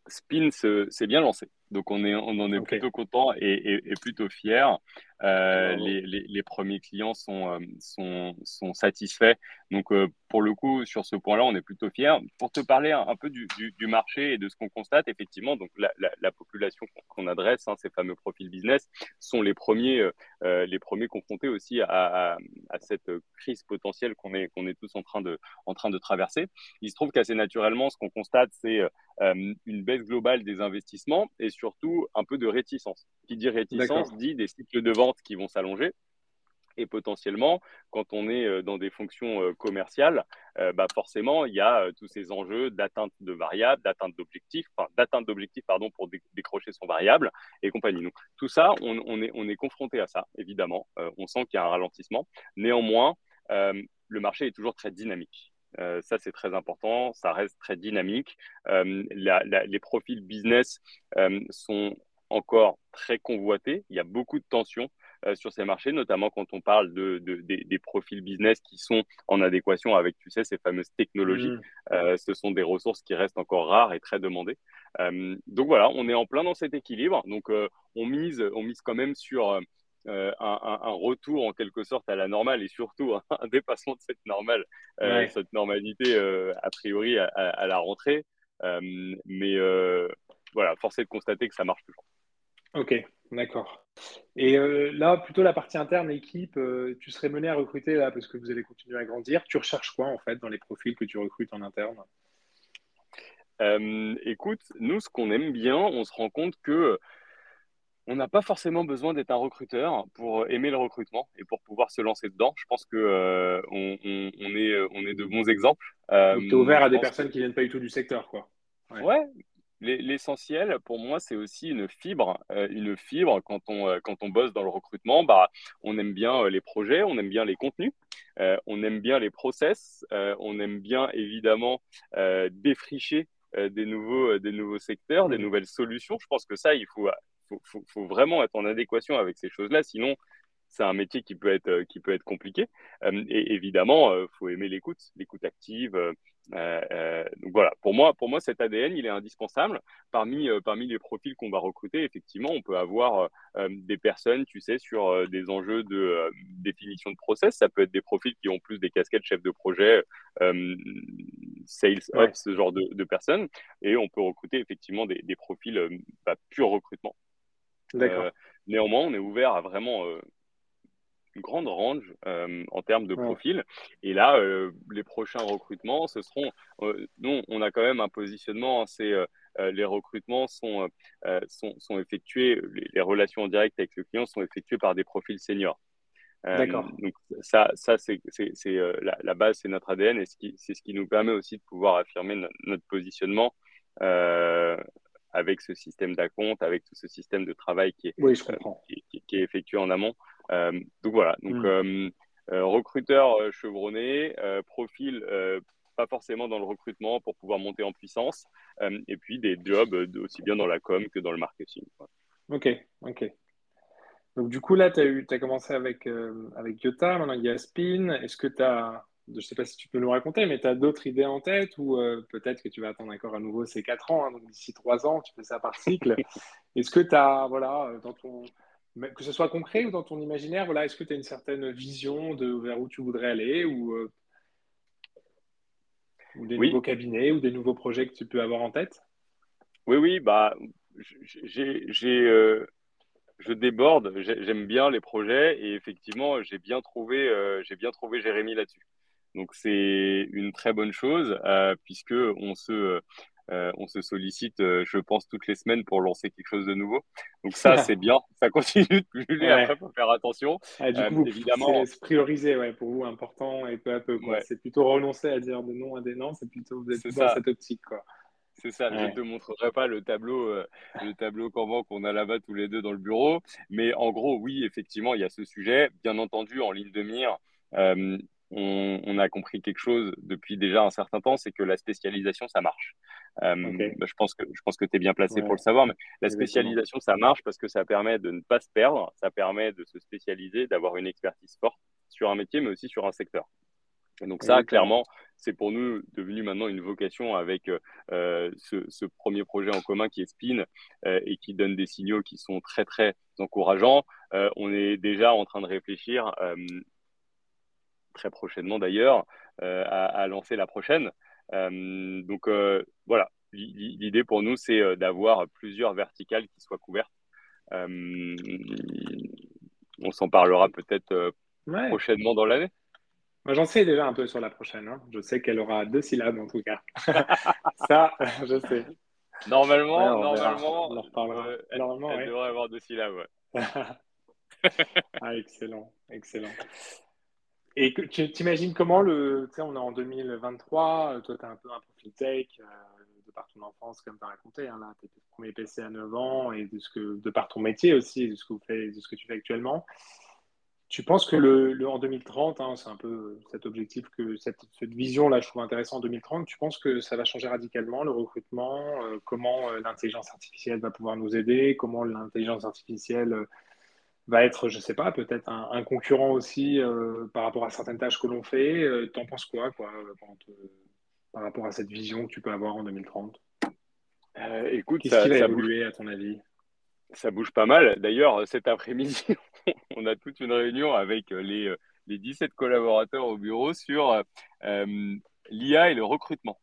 Spin s'est bien lancé. Donc on, est, on en est plutôt content et, plutôt fier. Euh, les, les, premiers clients sont, euh, sont, sont satisfaits. Donc euh, pour le coup, sur ce point-là, on est plutôt fier. Pour te parler un, peu du, du, marché et de ce qu'on constate, effectivement, donc la, la, population qu'on adresse, hein, ces fameux profils business, sont les premiers, les premiers confrontés aussi à, à, cette crise potentielle qu'on est, qu'on est tous en train, de, en train de traverser. Il se trouve qu'assez naturellement, ce qu'on constate, c'est une baisse globale des investissements et surtout un peu de réticence. Qui dit réticence dit des cycles de vente qui vont s'allonger. Et potentiellement, quand on est euh, dans des fonctions euh, commerciales, euh, bah forcément, il y a tous ces enjeux d'atteinte de variables, d'atteinte d'objectifs, enfin, d'atteinte d'objectifs pardon, pour décrocher son variable et compagnie. Donc, tout ça, on, est, on est confronté à ça, évidemment. on sent qu'il y a un ralentissement. Néanmoins, le marché est toujours très dynamique. Euh, ça, c'est très important. Ça reste très dynamique. Euh, les profils business euh, sont encore très convoités. Il y a beaucoup de tensions sur ces marchés, notamment quand on parle de, des, profils business qui sont en adéquation avec, tu sais, ces fameuses technologies. Mmh. ce sont des ressources qui restent encore rares et très demandées. donc voilà, on est en plein dans cet équilibre. Donc on mise, on mise quand même sur euh, un, retour en quelque sorte à la normale et surtout un, dépassement de cette normale, euh, cette normalité euh, a priori à, la rentrée. mais voilà, force est de constater que ça marche toujours. Ok, d'accord. Et là, plutôt la partie interne, équipe, tu serais mené à recruter là parce que vous allez continuer à grandir. Tu recherches quoi en fait dans les profils que tu recrutes en interne? Écoute, nous, ce qu'on aime bien, on se rend compte que on n'a pas forcément besoin d'être un recruteur pour aimer le recrutement et pour pouvoir se lancer dedans. Je pense que euh, on, est, on est de bons exemples. Euh, Donc, tu es ouvert à des personnes qui viennent pas du tout du secteur, quoi. Ouais. L'essentiel pour moi, c'est aussi une fibre. Euh, une fibre, quand on, quand on bosse dans le recrutement, bah, on aime bien les projets, on aime bien les contenus, on aime bien les process, on aime bien évidemment défricher des, nouveaux, des nouveaux secteurs, des mmh. nouvelles solutions. Je pense que ça, il faut faut, faut, vraiment être en adéquation avec ces choses-là, sinon c'est un métier qui peut être, qui peut être compliqué. Euh, et évidemment, il euh, faut aimer l'écoute, l'écoute active. Euh, donc voilà, pour moi, pour moi, cet ADN, il est indispensable. Parmi, parmi les profils qu'on va recruter, effectivement, on peut avoir des personnes, tu sais, sur des enjeux de définition de process. Ça peut être des profils qui ont plus des casquettes chef de projet, sales ops, ce genre de, personnes. Et on peut recruter effectivement des, des profils bah, pur recrutement. Euh, néanmoins, on est ouvert à vraiment euh, une grande range euh, en termes de profil. Et là, les prochains recrutements, ce seront. nous, on a quand même un positionnement. C'est les recrutements sont, sont, sont, effectués, les, relations en direct avec le client sont effectuées par des profils seniors. D'accord. donc ça, ça c'est la, la, base, c'est notre ADN et c'est ce qui nous permet aussi de pouvoir affirmer notre positionnement avec ce système d'acompte, avec tout ce système de travail qui est, euh, qui, est effectué en amont. Euh, donc voilà, donc, mm. euh, recruteur chevronné, profil pas forcément dans le recrutement pour pouvoir monter en puissance, et puis des jobs aussi bien dans la com que dans le marketing. Ok, ok. Donc, du coup, là, tu as, eu, as commencé avec, euh, avec Yota, maintenant il y a Spin. Est-ce que tu as, je ne sais pas si tu peux nous raconter, mais tu as d'autres idées en tête ou euh, peut-être que tu vas attendre encore à nouveau ces 4 ans, hein, donc d'ici 3 ans, tu fais ça par cycle. Est-ce que tu as, voilà, dans ton, que ce soit concret ou dans ton imaginaire, voilà, est-ce que tu as une certaine vision de vers où tu voudrais aller ou, euh, ou des nouveaux cabinets ou des nouveaux projets que tu peux avoir en tête? Oui, oui, bah, j'ai je déborde, j'aime bien les projets et effectivement, j'ai bien trouvé, euh, j'ai bien trouvé Jérémy là-dessus. Donc c'est une très bonne chose euh, puisque on se, euh, on se sollicite, je pense, toutes les semaines pour lancer quelque chose de nouveau. Donc ça, c'est bien, ça continue de puller. Après, faut faire attention. Ah, du coup, évidemment, c'est prioriser, ouais, pour vous, important et peu à peu. C'est plutôt renoncer à dire de non à des non. C'est plutôt vous êtes dans cette optique, quoi. C'est ça, je ne te montrerai pas le tableau, euh, le tableau qu'on a là-bas tous les deux dans le bureau. Mais en gros, oui, effectivement, il y a ce sujet. Bien entendu, en ligne de mire, on, a compris quelque chose depuis déjà un certain temps, c'est que la spécialisation, ça marche. Euh, bah, je pense que, je pense que tu es bien placé pour le savoir, mais la spécialisation, ça marche parce que ça permet de ne pas se perdre, ça permet de se spécialiser, d'avoir une expertise forte sur un métier, mais aussi sur un secteur. Et donc ça, clairement, c'est pour nous devenu maintenant une vocation avec euh, ce, premier projet en commun qui est Spin euh, et qui donne des signaux qui sont très, très encourageants. Euh, on est déjà en train de réfléchir, très prochainement d'ailleurs, à, lancer la prochaine. donc voilà, l'idée pour nous, c'est d'avoir plusieurs verticales qui soient couvertes. on s'en parlera peut-être prochainement dans l'année. Moi, j'en sais déjà un peu sur la prochaine. Hein. Je sais qu'elle aura deux syllabes en tout cas. Ça, je sais. Normalement, normalement, on en reparlera. Euh, elle, devrait avoir deux syllabes. ah, excellent, excellent. Et tu t'imagines comment le. Tu sais, on est en 2023, toi, tu as un peu un profil tech, euh, de par ton enfance, comme tu as raconté. Hein, là, tu étais premier PC à 9 ans, et de, ce que, de par ton métier aussi, de ce que, vous faites, de ce que tu fais actuellement. Tu penses que le, en 2030, hein, c'est un peu cet objectif, que cette, vision-là, je trouve intéressante en 2030, tu penses que ça va changer radicalement le recrutement euh, Comment euh, l'intelligence artificielle va pouvoir nous aider Comment l'intelligence artificielle euh, va être, je ne sais pas, peut-être un, concurrent aussi par rapport à certaines tâches que l'on fait Tu en penses quoi, quoi par rapport à cette vision que tu peux avoir en 2030 Écoute, Qu'est-ce qui va évoluer à ton avis? Ça bouge pas mal. D'ailleurs, cet après-midi, on a toute une réunion avec euh, les, euh, les 17 collaborateurs au bureau sur euh, l'IA et le recrutement.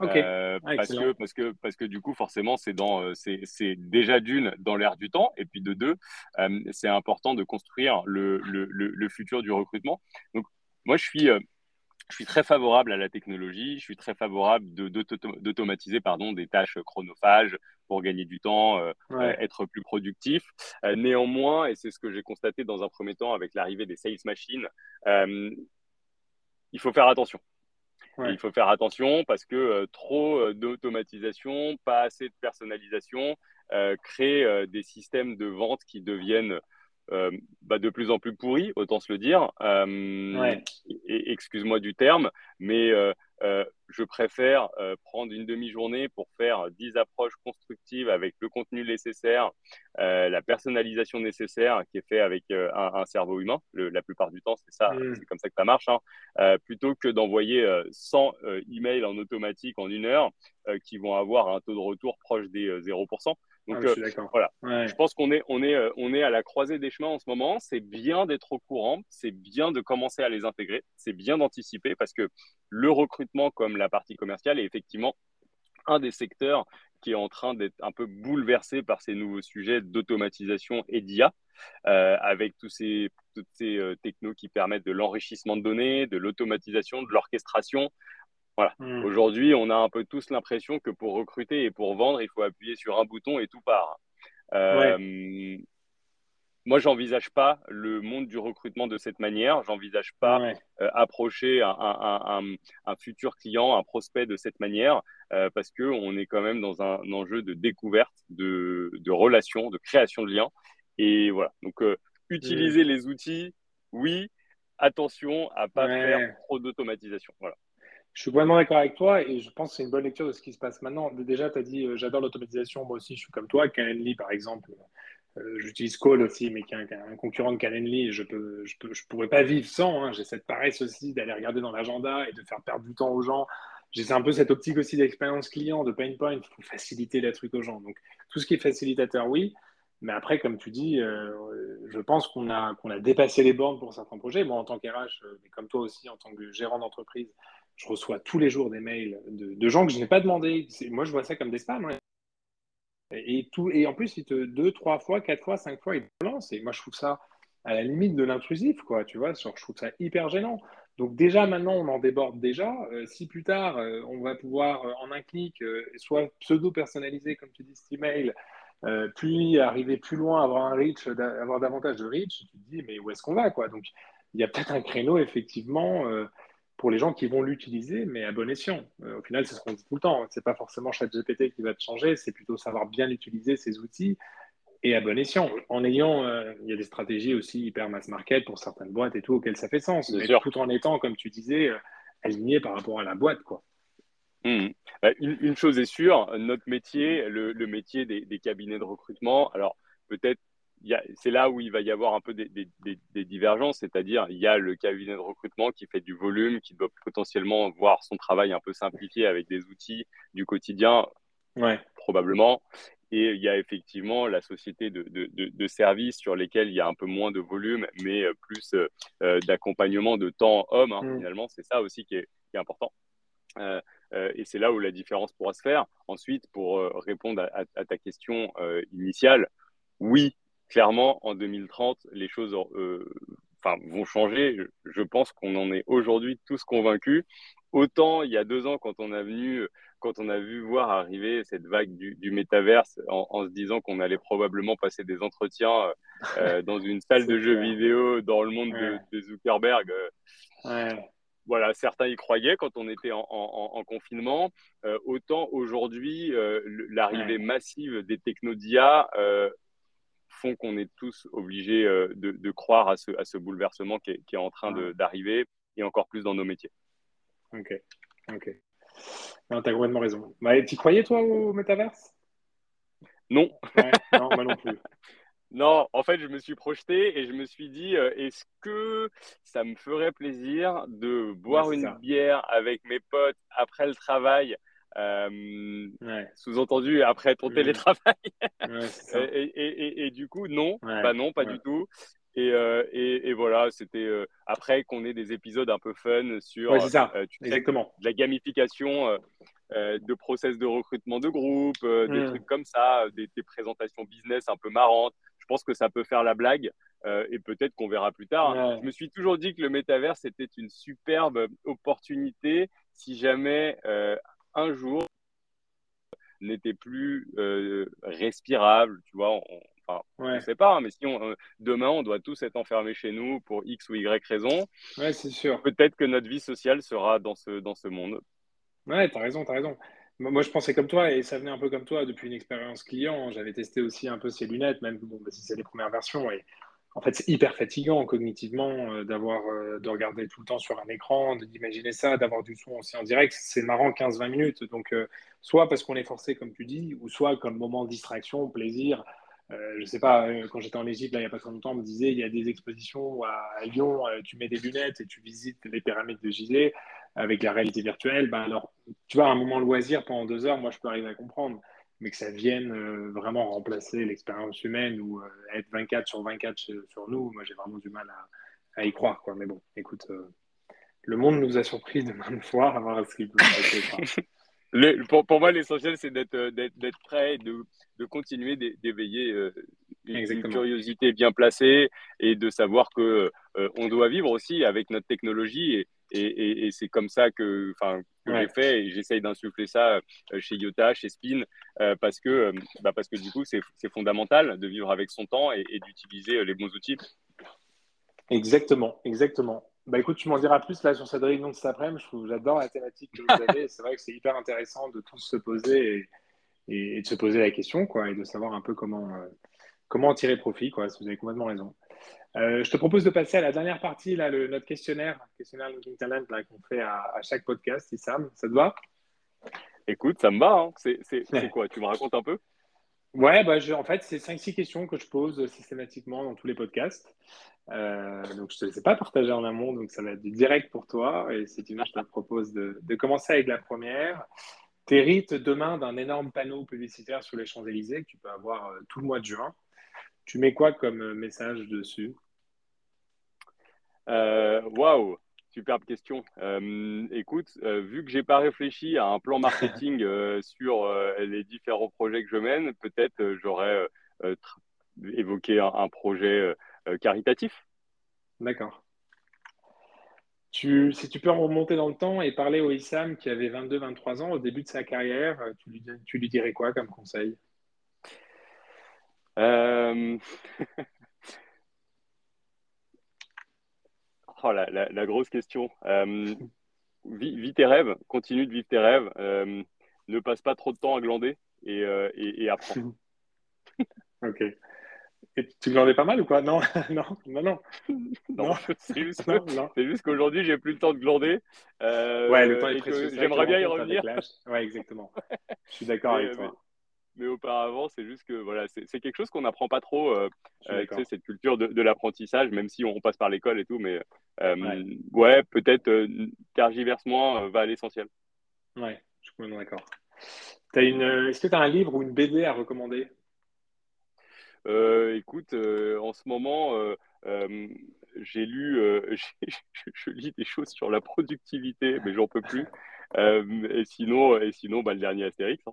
Ok. Ah, parce, que, parce, que, parce que du coup, forcément, c'est, dans, c'est, c'est déjà d'une dans l'air du temps, et puis de deux, c'est important de construire le, le, le, futur du recrutement. Donc, moi, je suis, je suis très favorable à la technologie, je suis très favorable d'automatiser pardon, des tâches chronophages pour gagner du temps, euh, euh, être plus productif. Euh, néanmoins, et c'est ce que j'ai constaté dans un premier temps avec l'arrivée des sales machines, il faut faire attention. Il faut faire attention parce que trop d'automatisation, pas assez de personnalisation, crée des systèmes de vente qui deviennent euh, bah, de plus en plus pourri, autant se le dire. Euh, et, excuse-moi du terme, mais euh, je préfère prendre une demi-journée pour faire 10 approches constructives avec le contenu nécessaire, la personnalisation nécessaire qui est fait avec un, cerveau humain. la plupart du temps, c'est ça, mm. c'est comme ça que ça marche. Hein. plutôt que d'envoyer 100 emails en automatique en une heure qui vont avoir un taux de retour proche des 0%. Donc ah, je euh, voilà, je pense qu'on est, on est, euh, on est à la croisée des chemins en ce moment. C'est bien d'être au courant, c'est bien de commencer à les intégrer, c'est bien d'anticiper parce que le recrutement comme la partie commerciale est effectivement un des secteurs qui est en train d'être un peu bouleversé par ces nouveaux sujets d'automatisation et d'IA, euh, avec tous ces, toutes ces technos qui permettent de l'enrichissement de données, de l'automatisation, de l'orchestration. Voilà. Hmm. Aujourd'hui, on a un peu tous l'impression que pour recruter et pour vendre, il faut appuyer sur un bouton et tout part. Euh, moi, j'envisage pas le monde du recrutement de cette manière. J'envisage pas euh, approcher un, futur client, un prospect de cette manière, euh, parce que on est quand même dans un, enjeu de découverte, de, de relation, de création de liens. Et voilà. Donc, euh, utiliser hmm. les outils, oui. Attention à pas faire trop d'automatisation. Voilà. Je suis vraiment d'accord avec toi et je pense que c'est une bonne lecture de ce qui se passe maintenant. Déjà, tu as dit euh, j'adore l'automatisation, moi aussi je suis comme toi. Calendly, par exemple, euh, j'utilise Call aussi, mais qui est un, concurrent de Calendly. Je ne je, je pourrais pas vivre sans. Hein. J'ai cette paresse aussi d'aller regarder dans l'agenda et de faire perdre du temps aux gens. J'ai un peu cette optique aussi d'expérience client, de pain point, pour faciliter les trucs aux gens. Donc, tout ce qui est facilitateur, oui. Mais après, comme tu dis, euh, je pense qu'on a, qu'on a dépassé les bornes pour certains projets. Moi, en tant qu'RH, mais comme toi aussi, en tant que gérant d'entreprise, je reçois tous les jours des mails de, gens que je n'ai pas demandé. Moi, je vois ça comme des spams. Hein. Et, tout, et en plus, ils te, deux, trois fois, quatre fois, cinq fois, ils te lancent. Et moi, je trouve ça à la limite de l'intrusif, quoi. Tu vois, je trouve ça hyper gênant. Donc déjà, maintenant, on en déborde déjà. Euh, si plus tard, euh, on va pouvoir, euh, en un clic, soit pseudo-personnaliser, comme tu dis, cet email, puis arriver plus loin, avoir un reach, avoir davantage de reach, tu te dis, mais où est-ce qu'on va, quoi? Donc, il y a peut-être un créneau, effectivement, pour les gens qui vont l'utiliser, mais à bon escient. au final, c'est ce qu'on dit tout le temps. Ce n'est pas forcément ChatGPT qui va te changer, c'est plutôt savoir bien utiliser ces outils et à bon escient, en ayant, euh, il y a des stratégies aussi hyper mass market pour certaines boîtes et tout, auxquelles ça fait sens, mais tout en étant, comme tu disais, euh, aligné par rapport à la boîte, quoi. Mmh. Bah, une, chose est sûre, notre métier, le, métier des, cabinets de recrutement, alors peut-être c'est là où il va y avoir un peu des, des divergences, c'est-à-dire il y a le cabinet de recrutement qui fait du volume, qui doit potentiellement voir son travail un peu simplifié avec des outils du quotidien, ouais. probablement. Et il y a effectivement la société de, de, de, services sur lesquels il y a un peu moins de volume, mais euh, plus euh, euh, d'accompagnement de temps homme. Hein, mm. Finalement, c'est ça aussi qui est, qui est important. et c'est là où la différence pourra se faire. Ensuite, pour répondre à, ta question initiale, oui, clairement, en 2030, les choses enfin, vont changer. Je pense qu'on en est aujourd'hui tous convaincus. Autant il y a deux ans, quand on a venu quand on a vu voir arriver cette vague du, du métaverse en, se disant qu'on allait probablement passer des entretiens euh, euh, dans une salle de jeux vidéo dans le monde de, Zuckerberg. Euh, voilà, certains y croyaient quand on était en, confinement. autant aujourd'hui, l'arrivée massive des technos d'IA font qu'on est tous obligés de, croire à ce, à ce bouleversement qui est, qui est en train d'arriver et encore plus dans nos métiers. Ok, ok. Non, t'as complètement raison. Bah, tu croyais, toi, au métaverse? Non. non, moi non plus. Non, en fait, je me suis projeté et je me suis dit, euh, est-ce que ça me ferait plaisir de boire une bière avec mes potes après le travail euh, Sous-entendu, après ton télétravail. et, du coup, non, bah non, pas du tout. Euh, et, et, voilà, c'était euh, après qu'on ait des épisodes un peu fun sur Exactement. de la gamification de process de recrutement de groupe, des hmm. trucs comme ça, des, présentations business un peu marrantes. Je pense que ça peut faire la blague et peut-être qu'on verra plus tard. Je me suis toujours dit que le métavers c'était une superbe opportunité si jamais un jour n'était plus respirable, tu vois, Enfin, ouais. sais pas, hein, mais si on, euh, demain on doit tous être enfermés chez nous pour X ou Y raison, ouais, c'est sûr. Peut-être que notre vie sociale sera dans ce, dans ce monde. Ouais, tu as raison, tu as raison. Moi, je pensais comme toi, et ça venait un peu comme toi depuis une expérience client. J'avais testé aussi un peu ces lunettes, même bon, bah, si c'est les premières versions. Et en fait, c'est hyper fatigant cognitivement euh, d'avoir, euh, de regarder tout le temps sur un écran, d'imaginer ça, d'avoir du son aussi en direct. C'est marrant 15-20 minutes. Donc, soit parce qu'on est forcé, comme tu dis, ou soit comme moment de distraction, plaisir, euh, je ne sais pas, euh, quand j'étais en Égypte, il n'y a pas très longtemps, on me disait il y a des expositions à, Lyon, euh, tu mets des lunettes et tu visites les pyramides de Gizeh avec la réalité virtuelle. Ben alors, tu vois, un moment loisir pendant deux heures, moi, je peux arriver à comprendre. Mais que ça vienne vraiment remplacer l'expérience humaine ou être 24 sur 24 sur nous, moi, j'ai vraiment du mal à, y croire. Quoi. Mais bon, écoute, le monde nous a surpris de même fois à voir ce qu'il peut pour, pour, moi, l'essentiel, c'est d'être, d'être, prêt, de, de continuer d'éveiller euh, une, curiosité bien placée et de savoir que euh, on doit vivre aussi avec notre technologie et, et, et c'est comme ça que, enfin, que j'ai fait et j'essaye d'insuffler ça euh, chez Yota, chez Spin, parce que, bah parce que du coup, c'est fondamental de vivre avec son temps et, d'utiliser les bons outils. Exactement, exactement. Bah écoute, tu m'en diras plus là sur cette réunion de cet après-midi. J'adore la thématique que vous avez. c'est vrai que c'est hyper intéressant de tous se poser et, et, de se poser la question, quoi, et de savoir un peu comment, euh, comment en tirer profit, quoi. Vous avez complètement raison. Euh, je te propose de passer à la dernière partie, là, le, notre questionnaire, questionnaire LinkedIn Talent, qu'on fait à, chaque podcast, Issam. Ça te va? Écoute, ça me va. Hein. C'est quoi? Tu me racontes un peu? Ouais, bah, en fait, c'est 5-6 questions que je pose systématiquement dans tous les podcasts. Euh, donc, je ne te laisse pas partager en amont, donc ça va être du direct pour toi. Et si tu veux, je te propose de, commencer avec la première. T'hérites demain d'un énorme panneau publicitaire sur les Champs-Élysées que tu peux avoir euh, tout le mois de juin. Tu mets quoi comme message dessus? Waouh Superbe question. Euh, écoute, euh, vu que j'ai pas réfléchi à un plan marketing euh, sur les différents projets que je mène, peut-être j'aurais évoqué un, projet caritatif. D'accord. Tu, si tu peux remonter dans le temps et parler au Issam qui avait 22-23 ans au début de sa carrière, tu lui, tu lui dirais quoi comme conseil? Oh, la, grosse question. Euh, vis, tes rêves, continue de vivre tes rêves. Euh, ne passe pas trop de temps à glander et, euh, apprends. ok. Et tu glandais pas mal ou quoi? Non, non, non, non. non, c'est juste, juste qu'aujourd'hui, j'ai plus le temps de glander. ouais, le temps est précieux. J'aimerais bien y revenir. Ouais, exactement. Je suis d'accord avec toi mais auparavant, c'est juste que voilà, c'est quelque chose qu'on n'apprend pas trop, euh, euh cette culture de, l'apprentissage, même si on, passe par l'école et tout, mais euh, ouais. peut-être euh, tergiverse moins, va à l'essentiel. Ouais, je suis complètement d'accord. Est-ce que tu as un livre ou une BD à recommander? Écoute, en ce moment, j'ai lu, je lis des choses sur la productivité, mais j'en peux plus. et sinon, et sinon bah, le dernier Astérix. Hein.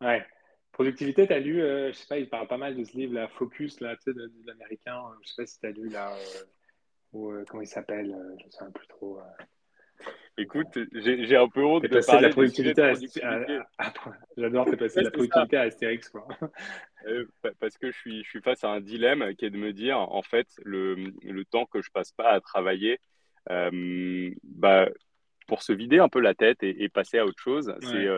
Ouais. Productivité, tu as lu, euh, je sais pas, il parle pas mal de ce livre, là, Focus, là, tu sais, de, l'américain. Euh, je sais pas si tu as lu, là, euh, ou, comment il s'appelle, je ne sais plus trop. Écoute, j'ai un peu honte de parler de la productivité. À, J'adore, t'es passé de la productivité à Astérix, quoi. parce que je suis, je suis face à un dilemme qui est de me dire, en fait, le, le temps que je passe pas à travailler, bah, pour se vider un peu la tête et, passer à autre chose, c'est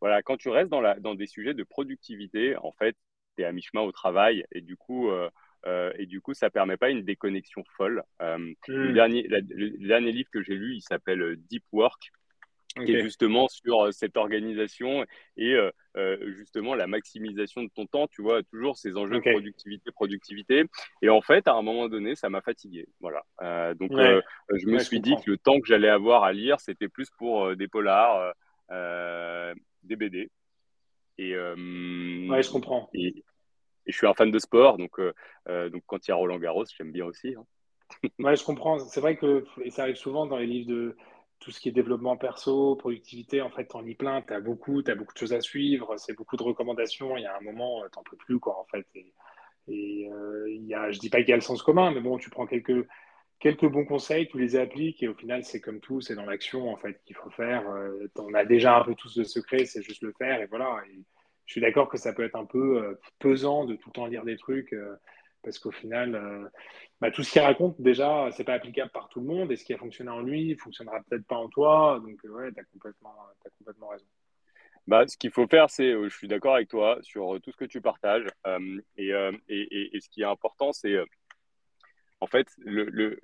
voilà, quand tu restes dans, la, dans des sujets de productivité, en fait, tu es à mi-chemin au travail et du coup, euh, euh, et du coup ça ne permet pas une déconnexion folle. Euh, le, dernier, le dernier livre que j'ai lu, il s'appelle Deep Work, qui est justement sur cette organisation et justement la maximisation de ton temps, tu vois, toujours ces enjeux de productivité, productivité. Et en fait, à un moment donné, ça m'a fatigué. Voilà. donc, je me suis dit que le temps que j'allais avoir à lire, c'était plus pour des polars des BD. Et, euh, ouais, je comprends. Et, je suis un fan de sport, donc, euh, euh, donc quand il y a Roland Garros, j'aime bien aussi. Hein. ouais, je comprends. C'est vrai que et ça arrive souvent dans les livres de tout ce qui est développement perso, productivité. En fait, en y plein, tu as beaucoup, as beaucoup de choses à suivre, c'est beaucoup de recommandations. Il y a un moment, tu n'en peux plus, quoi, en fait. Et, et il y a, je dis pas qu'il y a le sens commun, mais bon, tu prends quelques quelques bons conseils, tu les appliques et au final, c'est comme tout, c'est dans l'action en fait qu'il faut faire. Euh, on a déjà un peu tous le secret, c'est juste le faire et voilà. je suis d'accord que ça peut être un peu euh, pesant de tout le temps lire des trucs euh, parce qu'au final, bah, tout ce qu'il raconte déjà, c'est pas applicable par tout le monde et ce qui a fonctionné en lui, fonctionnera peut-être pas en toi. Donc ouais, tu as complètement, complètement raison. Bah, ce qu'il faut faire, c'est, je suis d'accord avec toi sur tout ce que tu partages. Et, et, et, ce qui est important, c'est en fait, le,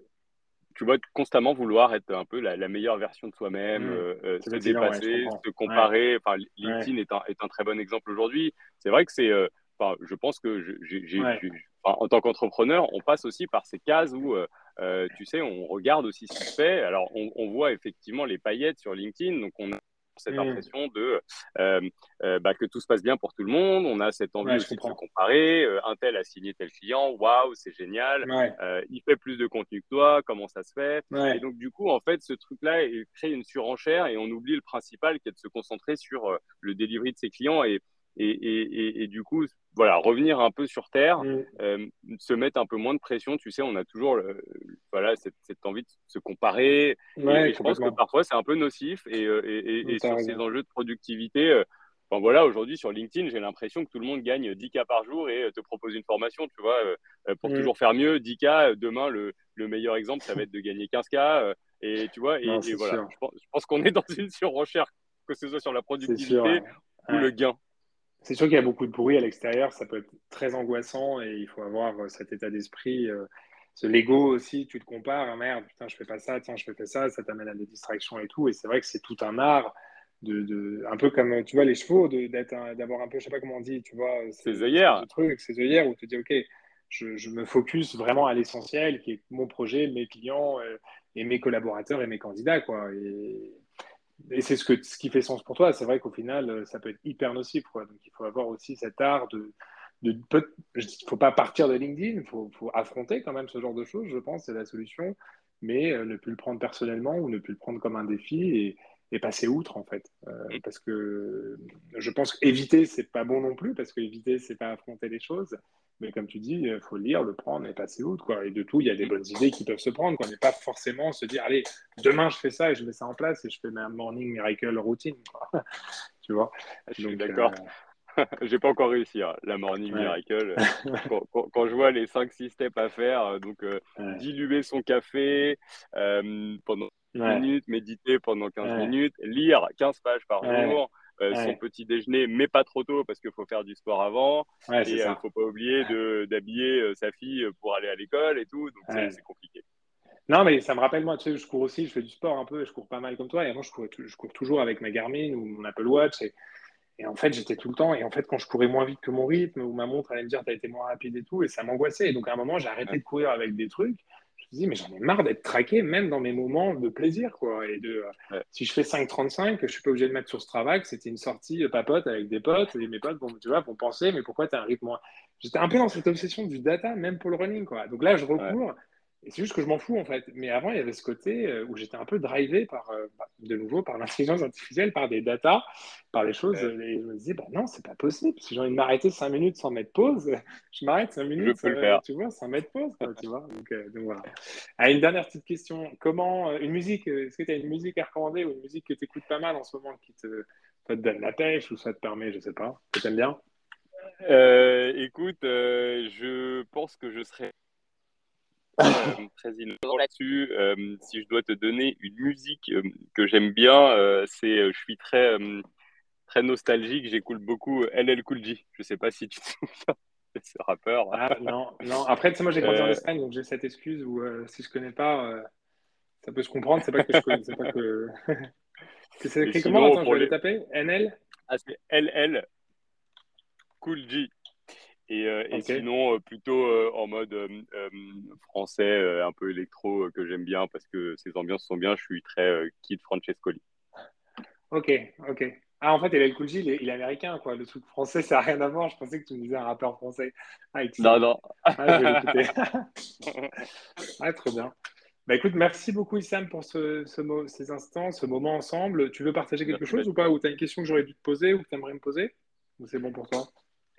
tu vois, constamment vouloir être un peu la, meilleure version de soi-même, mmh. euh, euh, se dépasser, se comparer. Enfin, LinkedIn est, un, est, un, très bon exemple aujourd'hui. C'est vrai que c'est, euh, enfin, je pense que j'ai, en tant qu'entrepreneur, on passe aussi par ces cases où, tu sais, on regarde aussi ce qui se fait. Alors, on, on, voit effectivement les paillettes sur LinkedIn, donc on a cette mmh. impression de euh, euh, bah, que tout se passe bien pour tout le monde. On a cette envie de se comparer. Euh, un tel a signé tel client, waouh, c'est génial. il fait plus de contenu que toi, comment ça se fait? Et donc, du coup, en fait, ce truc-là crée une surenchère et on oublie le principal qui est de se concentrer sur le delivery de ses clients. Et, et, et, et, du coup, voilà, revenir un peu sur terre, mm. euh, se mettre un peu moins de pression. Tu sais, on a toujours voilà, cette, cette, envie de se comparer. et, je pense que parfois, c'est un peu nocif. Et, et sur ces enjeux de productivité, euh, enfin, voilà, aujourd'hui, sur LinkedIn, j'ai l'impression que tout le monde gagne 10 k par jour et euh, te propose une formation, tu vois, pour mm. toujours faire mieux. 10 k demain, le, le, meilleur exemple, ça va être de gagner 15 k. et tu vois, et, voilà, je pense, pense qu'on est dans une surenchère, que ce soit sur la productivité ou le gain. C'est sûr qu'il y a beaucoup de bruit à l'extérieur, ça peut être très angoissant et il faut avoir euh, cet état d'esprit. Euh, ce l'ego aussi, tu te compares, ah, merde, putain, je fais pas ça, tiens, je fais ça, ça t'amène à des distractions et tout. Et c'est vrai que c'est tout un art de, un peu comme, tu vois, les chevaux, d'avoir un peu, je sais pas comment on dit, tu vois, ces œillères. Truc, ces œillères où tu te dis, OK, je, je, me focus vraiment à l'essentiel, qui est mon projet, mes clients euh, et mes collaborateurs et mes candidats, quoi. Et, et c'est ce, que, ce qui fait sens pour toi. C'est vrai qu'au final, euh, ça peut être hyper nocif, quoi. Donc, il faut avoir aussi cet art de. de il ne faut pas partir de LinkedIn, il faut, faut, affronter quand même ce genre de choses, je pense, c'est la solution, mais euh, ne plus le prendre personnellement ou ne plus le prendre comme un défi et, et passer outre en fait. Euh, parce que je pense qu'éviter, c'est pas bon non plus, parce qu'éviter, c'est pas affronter les choses. Mais comme tu dis, il faut lire, le prendre et passer outre. Quoi. Et de tout, il y a des bonnes idées qui peuvent se prendre. Quoi. Mais pas forcément se dire, allez, demain je fais ça et je mets ça en place et je fais ma morning miracle routine. Quoi. tu vois? Je suis d'accord. Euh... J'ai pas encore réussi hein, la morning miracle. quand, quand, je vois les 5-6 steps à faire, euh, donc euh, diluer son café euh, pendant minutes, méditer pendant 15 minutes, lire 15 pages par jour. Euh, son petit déjeuner, mais pas trop tôt parce qu'il faut faire du sport avant. et il ne faut pas oublier d'habiller euh, sa fille pour aller à l'école et tout. Donc c'est compliqué. Non, mais ça me rappelle, moi, tu sais, je cours aussi, je fais du sport un peu, je cours pas mal comme toi. Et moi, je cours, je cours toujours avec ma Garmin ou mon Apple Watch. Et, et en fait, j'étais tout le temps. Et en fait, quand je courais moins vite que mon rythme, ou ma montre allait me dire, tu as été moins rapide et tout, et ça m'angoissait. Et donc, à un moment, j'ai arrêté de courir avec des trucs me dis, mais j'en ai marre d'être traqué, même dans mes moments de plaisir. Quoi. Et de, Si je fais 5,35, je ne suis pas obligé de mettre sur ce travail que c'était une sortie euh, papote avec des potes. Et mes potes, bon, tu vois, vont penser, mais pourquoi tu as un rythme J'étais un peu dans cette obsession du data, même pour le running. Quoi. Donc là, je recours. Et c'est juste que je m'en fous, en fait. Mais avant, il y avait ce côté euh, où j'étais un peu drivé par, euh, bah, de nouveau, par l'intelligence artificielle, par des datas, par les choses. Et je me disais, bah non, c'est pas possible. Si j'ai envie de m'arrêter 5 minutes sans mettre pause, je m'arrête 5 minutes, je peux le faire. tu vois, sans mettre pause, tu vois. Donc, donc voilà. Ah, une dernière petite question. Comment, une musique, est-ce que tu as une musique à recommander ou une musique que tu écoutes pas mal en ce moment qui te, te donne la pêche ou ça te permet, je sais pas, que tu aimes bien? Euh, Écoute, je pense que je serais euh, très innovant là-dessus. Euh, si je dois te donner une musique euh, que j'aime bien, c'est, je suis très, très nostalgique. J'écoute beaucoup LL Cool J. Je sais pas si tu te souviens de ce rappeur. Ah, non, non. Après, tu sais, moi, j'ai grandi en Espagne, donc j'ai cette excuse où si je connais pas, ça peut se comprendre. C'est pas que je connais, c'est pas que. c'est écrit comment? Attends, je vais les... taper. NL. Ah, c'est LL Cool J. Et, euh, et sinon, euh, plutôt euh, en mode français, un peu électro, que j'aime bien parce que ces ambiances sont bien. Je suis très Kid Francescoli. Ok, ok. Ah, en fait, il Cool J, il est, il est, américain, quoi. Le truc français, ça n'a rien à voir. Je pensais que tu me disais un rappeur français. Ah, non, non. Ah, je vais ah, trop bien. Bah, écoute, merci beaucoup, Issam, pour ce, ce, ces instants, ce moment ensemble. Tu veux partager quelque chose ou pas? Ou tu as une question que j'aurais dû te poser ou que tu aimerais me poser? Ou c'est bon pour toi?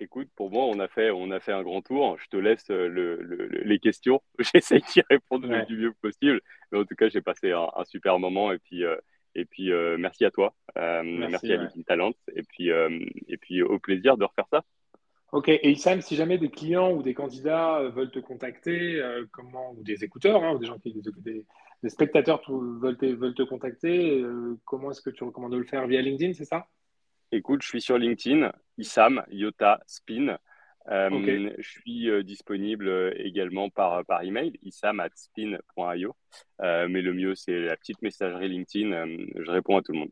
Écoute, pour moi, on a fait, on a fait un grand tour. Je te laisse euh, le, le, les questions. J'essaie d'y répondre le mieux possible. Mais en tout cas, j'ai passé un, super moment. Et puis, euh, et puis euh, merci à toi. merci, merci, à LinkedIn Talent. Et puis, et puis, au plaisir de refaire ça. Ok, et Issam, si jamais des clients ou des candidats veulent te contacter, comment, ou des écouteurs, hein, ou des gens qui, des, des spectateurs veulent te, veulent te contacter, comment est-ce que tu recommandes de le faire? Via LinkedIn, c'est ça? Écoute, je suis sur LinkedIn, Issam, Yota, Spin. Euh, je suis euh, disponible euh, également par, par email, issam.spin.io. mais le mieux, c'est la petite messagerie LinkedIn. je réponds à tout le monde.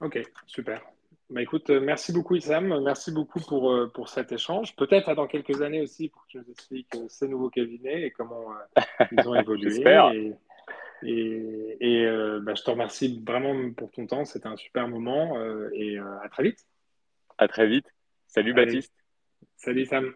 Ok, super. Bah, écoute, merci beaucoup Issam, merci beaucoup pour, pour cet échange. Peut-être dans quelques années aussi pour que tu nous expliques ces nouveaux cabinets et comment ils ont évolué. J'espère. Et, et euh, bah, je te remercie vraiment pour ton temps. C'était un super moment euh, et euh, à très vite. À très vite. Salut Baptiste. Salut Sam.